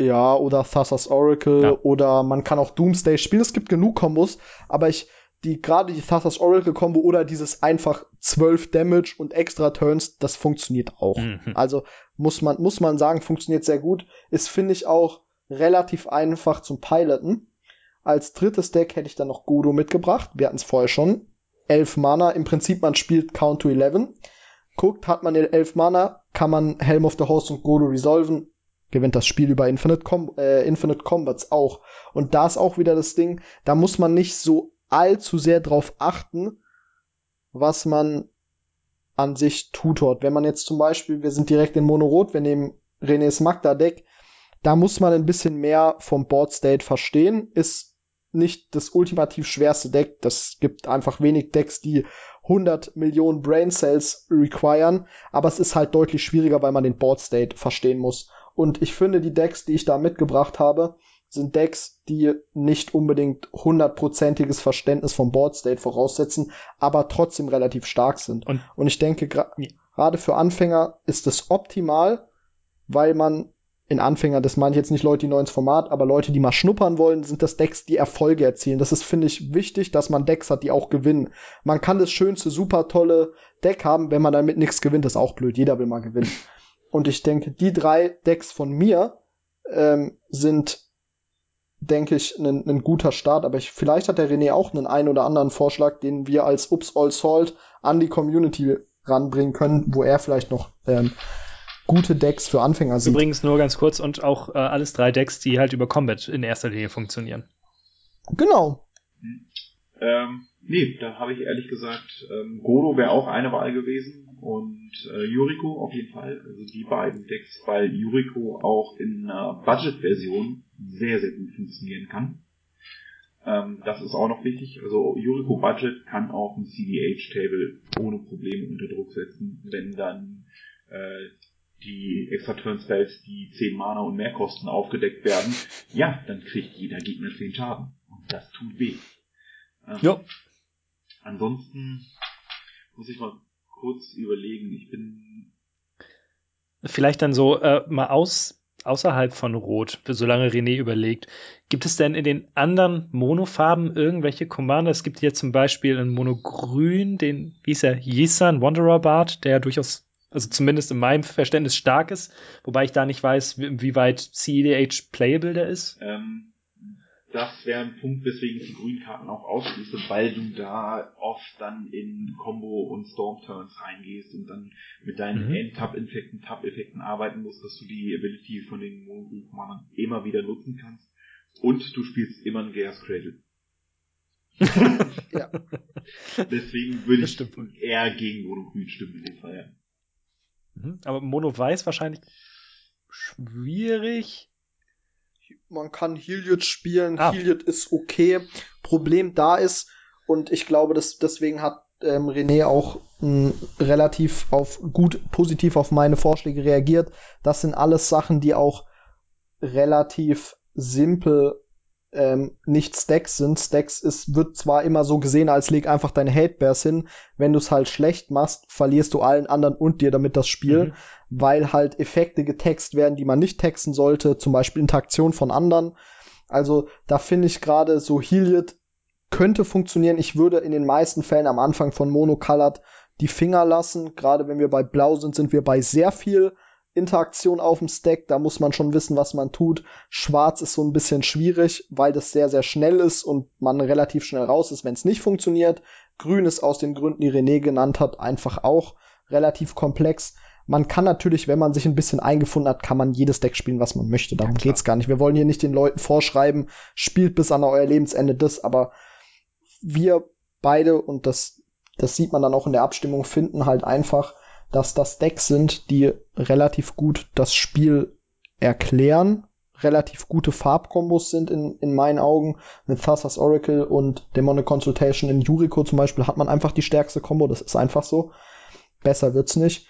Ja, oder Thassa's Oracle ja. oder man kann auch Doomsday spielen. Es gibt genug Kombos, aber ich, die, gerade die Thassa's Oracle Combo oder dieses einfach 12 Damage und extra Turns, das funktioniert auch. Mhm. Also muss man, muss man sagen, funktioniert sehr gut. Ist, finde ich, auch relativ einfach zum Piloten. Als drittes Deck hätte ich dann noch Godo mitgebracht. Wir hatten es vorher schon. Elf Mana. Im Prinzip, man spielt Count to 11. Guckt, hat man elf Mana, kann man Helm of the Host und Godo resolven gewinnt das Spiel über Infinite, Com äh, Infinite Combats auch. Und da ist auch wieder das Ding, da muss man nicht so allzu sehr drauf achten, was man an sich tut dort. Wenn man jetzt zum Beispiel, wir sind direkt in Monorot, wir nehmen René's Magda Deck, da muss man ein bisschen mehr vom Board State verstehen. Ist nicht das ultimativ schwerste Deck. Das gibt einfach wenig Decks, die 100 Millionen Brain Cells requiren. Aber es ist halt deutlich schwieriger, weil man den Board State verstehen muss. Und ich finde, die Decks, die ich da mitgebracht habe, sind Decks, die nicht unbedingt hundertprozentiges Verständnis vom Board State voraussetzen, aber trotzdem relativ stark sind. Und, und ich denke, gerade gra für Anfänger ist es optimal, weil man in Anfänger, das meine ich jetzt nicht Leute, die neu ins Format, aber Leute, die mal schnuppern wollen, sind das Decks, die Erfolge erzielen. Das ist, finde ich, wichtig, dass man Decks hat, die auch gewinnen. Man kann das schönste, super tolle Deck haben, wenn man damit nichts gewinnt, ist auch blöd. Jeder will mal gewinnen. Und ich denke, die drei Decks von mir ähm, sind, denke ich, ein guter Start. Aber ich, vielleicht hat der René auch einen ein oder anderen Vorschlag, den wir als Ups All Salt an die Community ranbringen können, wo er vielleicht noch ähm, gute Decks für Anfänger sieht. Übrigens nur ganz kurz und auch äh, alles drei Decks, die halt über Combat in erster Linie funktionieren. Genau. Ähm, nee, da habe ich ehrlich gesagt, ähm, Godo wäre auch eine Wahl gewesen und äh, Yuriko auf jeden Fall. Also die beiden Decks, weil Yuriko auch in einer Budget-Version sehr, sehr gut funktionieren kann. Ähm, das ist auch noch wichtig. Also Yuriko Budget kann auch ein CDH-Table ohne Probleme unter Druck setzen, wenn dann äh, die extra Turn Spells, die 10 Mana und mehr kosten, aufgedeckt werden. Ja, dann kriegt jeder Gegner 10 Schaden. Und das tut weh. Ähm, ja. Ansonsten muss ich mal kurz überlegen. Ich bin. Vielleicht dann so äh, mal aus, außerhalb von Rot, solange René überlegt. Gibt es denn in den anderen Monofarben irgendwelche Commander? Es gibt hier zum Beispiel in Monogrün den, wie ist er, Yisan Wanderer Bart, der durchaus, also zumindest in meinem Verständnis stark ist, wobei ich da nicht weiß, wie, wie weit CEDH playable der ist. Ähm, das wäre ein Punkt, weswegen ich die grünen Karten auch ausschließe, weil du da oft dann in Combo und Storm Turns reingehst und dann mit deinen mhm. End-Tab-Infekten, Tab-Effekten arbeiten musst, dass du die Ability von den mono Commandern immer wieder nutzen kannst. Und du spielst immer ein Gears Cradle. ja. Deswegen würde ich eher gegen Mono-Grün stimmen in dem Fall, ja. Mhm. Aber Mono-Weiß wahrscheinlich schwierig man kann Heliod spielen, ah. Heliod ist okay. Problem da ist, und ich glaube, dass deswegen hat ähm, René auch mh, relativ auf gut positiv auf meine Vorschläge reagiert. Das sind alles Sachen, die auch relativ simpel ähm, nicht Stacks sind. Stacks ist, wird zwar immer so gesehen, als leg einfach deine Hate-Bears hin. Wenn du es halt schlecht machst, verlierst du allen anderen und dir damit das Spiel, mhm. weil halt Effekte getext werden, die man nicht texten sollte, zum Beispiel Interaktion von anderen. Also da finde ich gerade so Heliot könnte funktionieren. Ich würde in den meisten Fällen am Anfang von Monocolored die Finger lassen. Gerade wenn wir bei Blau sind, sind wir bei sehr viel Interaktion auf dem Stack, da muss man schon wissen, was man tut. Schwarz ist so ein bisschen schwierig, weil das sehr, sehr schnell ist und man relativ schnell raus ist, wenn es nicht funktioniert. Grün ist aus den Gründen, die René genannt hat, einfach auch relativ komplex. Man kann natürlich, wenn man sich ein bisschen eingefunden hat, kann man jedes Deck spielen, was man möchte. Darum ja, geht's gar nicht. Wir wollen hier nicht den Leuten vorschreiben, spielt bis an euer Lebensende das, aber wir beide, und das, das sieht man dann auch in der Abstimmung, finden halt einfach, dass das Decks sind, die relativ gut das Spiel erklären, relativ gute Farbkombos sind in, in meinen Augen. Mit Thassa's Oracle und Demonic Consultation in Yuriko zum Beispiel hat man einfach die stärkste Combo. Das ist einfach so. Besser wird's nicht.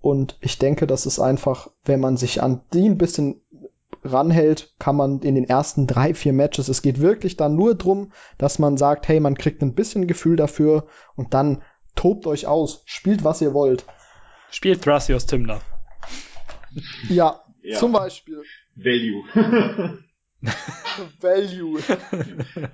Und ich denke, das ist einfach, wenn man sich an die ein bisschen ranhält, kann man in den ersten drei, vier Matches, es geht wirklich dann nur drum, dass man sagt, hey, man kriegt ein bisschen Gefühl dafür und dann tobt euch aus, spielt was ihr wollt. Spielt Thrasios Timler. Ja, ja, zum Beispiel. Value. Value.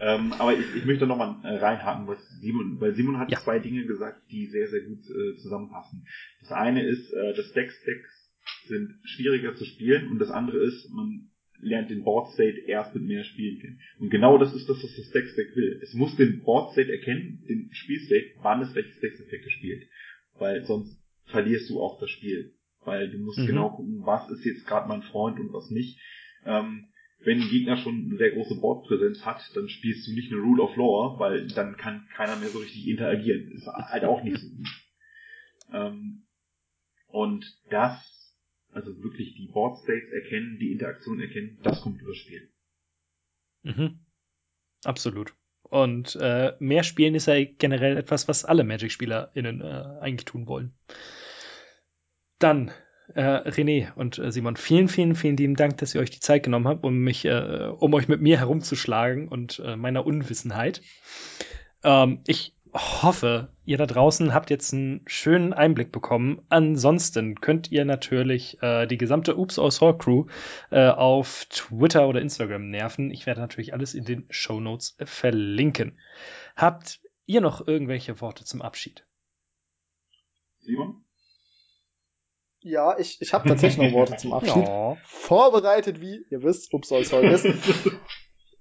ähm, aber ich, ich möchte noch mal äh, reinhaken, was Simon, weil Simon hat ja. zwei Dinge gesagt, die sehr, sehr gut äh, zusammenpassen. Das eine ist, äh, dass Deck-Stacks sind schwieriger zu spielen und das andere ist, man lernt den Board State erst mit mehr Spielen kennen. Und genau das ist das, was das Deck Stack will. Es muss den Board State erkennen, den Spielstate, wann es welches Deck spielt. Weil sonst verlierst du auch das Spiel. Weil du musst mhm. genau gucken, was ist jetzt gerade mein Freund und was nicht. Ähm, wenn ein Gegner schon eine sehr große Bordpräsenz hat, dann spielst du nicht eine Rule of Law, weil dann kann keiner mehr so richtig interagieren. Ist halt auch nicht so gut. Ähm, und das, also wirklich die Board States erkennen, die Interaktion erkennen, das kommt über Spiel. Mhm. Absolut. Und äh, mehr spielen ist ja generell etwas, was alle Magic-SpielerInnen äh, eigentlich tun wollen. Dann äh, René und äh, Simon, vielen, vielen, vielen lieben Dank, dass ihr euch die Zeit genommen habt, um mich, äh, um euch mit mir herumzuschlagen und äh, meiner Unwissenheit. Ähm, ich hoffe, ihr da draußen habt jetzt einen schönen Einblick bekommen. Ansonsten könnt ihr natürlich äh, die gesamte Oops aus Hall Crew äh, auf Twitter oder Instagram nerven. Ich werde natürlich alles in den Show Notes verlinken. Habt ihr noch irgendwelche Worte zum Abschied? Simon? Ja, ich, ich habe tatsächlich noch Worte zum Abschied. Ja. Vorbereitet, wie ihr wisst, ups, soll es ist.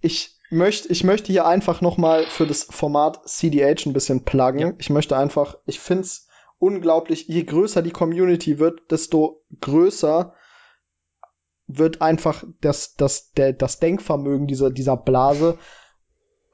Ich möchte, ich möchte hier einfach noch mal für das Format CDH ein bisschen pluggen. Ja. Ich möchte einfach, ich find's unglaublich, je größer die Community wird, desto größer wird einfach das, das, der, das Denkvermögen dieser, dieser Blase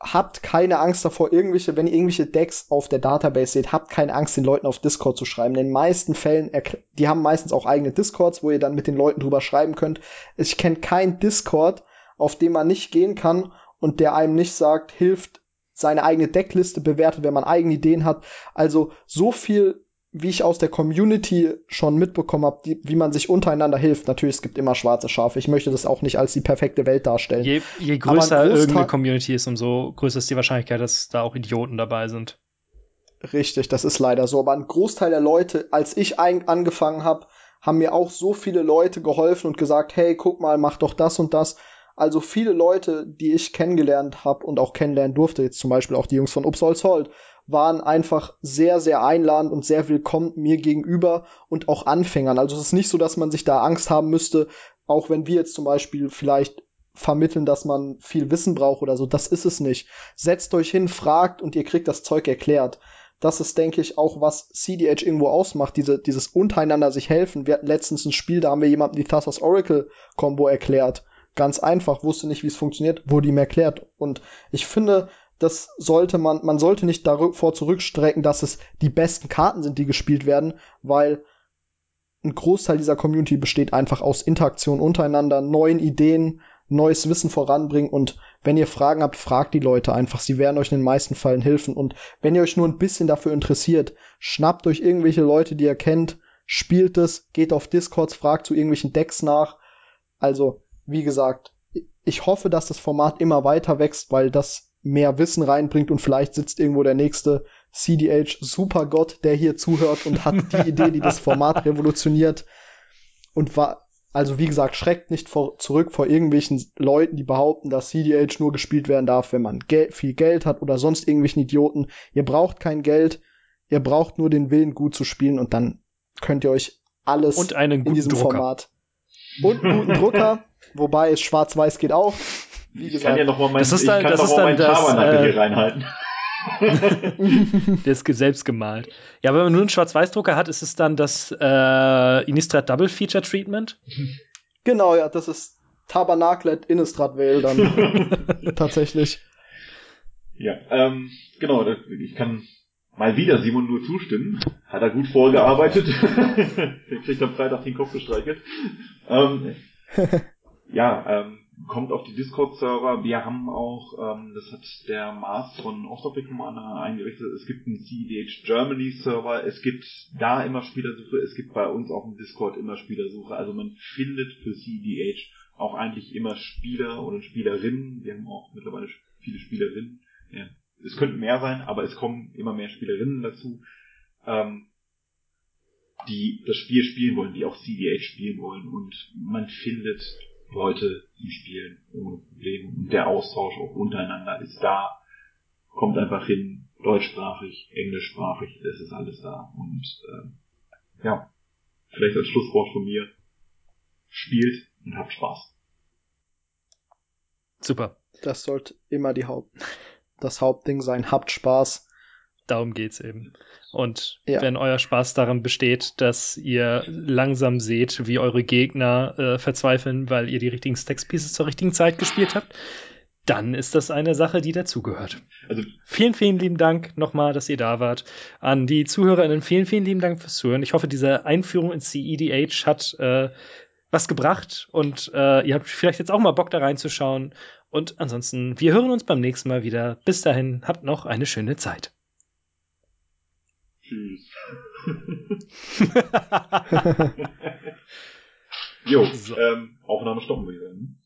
habt keine Angst davor, irgendwelche, wenn ihr irgendwelche Decks auf der Database seht, habt keine Angst, den Leuten auf Discord zu schreiben. In den meisten Fällen, die haben meistens auch eigene Discords, wo ihr dann mit den Leuten drüber schreiben könnt. Ich kenne keinen Discord, auf dem man nicht gehen kann und der einem nicht sagt, hilft, seine eigene Deckliste bewertet, wenn man eigene Ideen hat. Also so viel wie ich aus der Community schon mitbekommen habe, wie man sich untereinander hilft. Natürlich, es gibt immer schwarze Schafe. Ich möchte das auch nicht als die perfekte Welt darstellen. Je, je größer irgendeine Community ist, umso größer ist die Wahrscheinlichkeit, dass da auch Idioten dabei sind. Richtig, das ist leider so. Aber ein Großteil der Leute, als ich angefangen habe, haben mir auch so viele Leute geholfen und gesagt, hey, guck mal, mach doch das und das. Also viele Leute, die ich kennengelernt habe und auch kennenlernen durfte, jetzt zum Beispiel auch die Jungs von Upsolz Holt, waren einfach sehr, sehr einladend und sehr willkommen mir gegenüber und auch Anfängern. Also es ist nicht so, dass man sich da Angst haben müsste, auch wenn wir jetzt zum Beispiel vielleicht vermitteln, dass man viel Wissen braucht oder so. Das ist es nicht. Setzt euch hin, fragt und ihr kriegt das Zeug erklärt. Das ist, denke ich, auch was CDH irgendwo ausmacht, diese, dieses untereinander sich helfen. Wir hatten letztens ein Spiel, da haben wir jemandem die Thassa's Oracle Combo erklärt. Ganz einfach, wusste nicht, wie es funktioniert, wurde ihm erklärt. Und ich finde, das sollte man, man sollte nicht davor zurückstrecken, dass es die besten Karten sind, die gespielt werden, weil ein Großteil dieser Community besteht einfach aus Interaktion untereinander, neuen Ideen, neues Wissen voranbringen und wenn ihr Fragen habt, fragt die Leute einfach. Sie werden euch in den meisten Fällen helfen und wenn ihr euch nur ein bisschen dafür interessiert, schnappt euch irgendwelche Leute, die ihr kennt, spielt es, geht auf Discords, fragt zu irgendwelchen Decks nach. Also, wie gesagt, ich hoffe, dass das Format immer weiter wächst, weil das mehr Wissen reinbringt und vielleicht sitzt irgendwo der nächste CDH Supergott, der hier zuhört und hat die Idee, die das Format revolutioniert und war also wie gesagt, schreckt nicht vor, zurück vor irgendwelchen Leuten, die behaupten, dass CDH nur gespielt werden darf, wenn man Gel viel Geld hat oder sonst irgendwelchen Idioten. Ihr braucht kein Geld, ihr braucht nur den Willen, gut zu spielen und dann könnt ihr euch alles und einen in diesem Drucker. Format und einen guten Drucker, wobei es schwarz-weiß geht auch. Wie gesagt, ich kann ja noch mal mein, das ist dann, ich kann das ist dann das, äh, hier reinhalten. der ist selbst gemalt. Ja, wenn man nur einen Schwarz-Weiß-Drucker hat, ist es dann das äh, Innistrad Double Feature Treatment? Genau, ja, das ist Tabernaclet Innistrad Veil dann tatsächlich. Ja, ähm, genau, ich kann mal wieder Simon nur zustimmen. Hat er gut vorgearbeitet. der kriegt am Freitag den Kopf gestreichelt. Ähm, ja, ähm, kommt auf die Discord-Server. Wir haben auch, ähm, das hat der Mars von Off-Topic Commander eingerichtet, es gibt einen CEDH Germany-Server, es gibt da immer Spielersuche, es gibt bei uns auf dem Discord immer Spielersuche. Also man findet für CEDH auch eigentlich immer Spieler oder Spielerinnen. Wir haben auch mittlerweile viele Spielerinnen. Ja, es könnten mehr sein, aber es kommen immer mehr Spielerinnen dazu, ähm, die das Spiel spielen wollen, die auch CDH spielen wollen. Und man findet Leute zum Spielen ohne Probleme. Und der Austausch auch untereinander ist da. Kommt einfach hin, deutschsprachig, englischsprachig, es ist alles da. Und äh, ja, vielleicht als Schlusswort von mir, spielt und habt Spaß. Super. Das sollte immer die Haupt das Hauptding sein. Habt Spaß. Darum geht's eben. Und ja. wenn euer Spaß daran besteht, dass ihr langsam seht, wie eure Gegner äh, verzweifeln, weil ihr die richtigen Stacks-Pieces zur richtigen Zeit gespielt habt, dann ist das eine Sache, die dazugehört. Also vielen, vielen lieben Dank nochmal, dass ihr da wart. An die ZuhörerInnen vielen, vielen lieben Dank fürs Zuhören. Ich hoffe, diese Einführung ins CEDH hat äh, was gebracht und äh, ihr habt vielleicht jetzt auch mal Bock da reinzuschauen. Und ansonsten, wir hören uns beim nächsten Mal wieder. Bis dahin, habt noch eine schöne Zeit. Tschüss. jo, so. ähm, Aufnahme stoppen, würde ich sagen.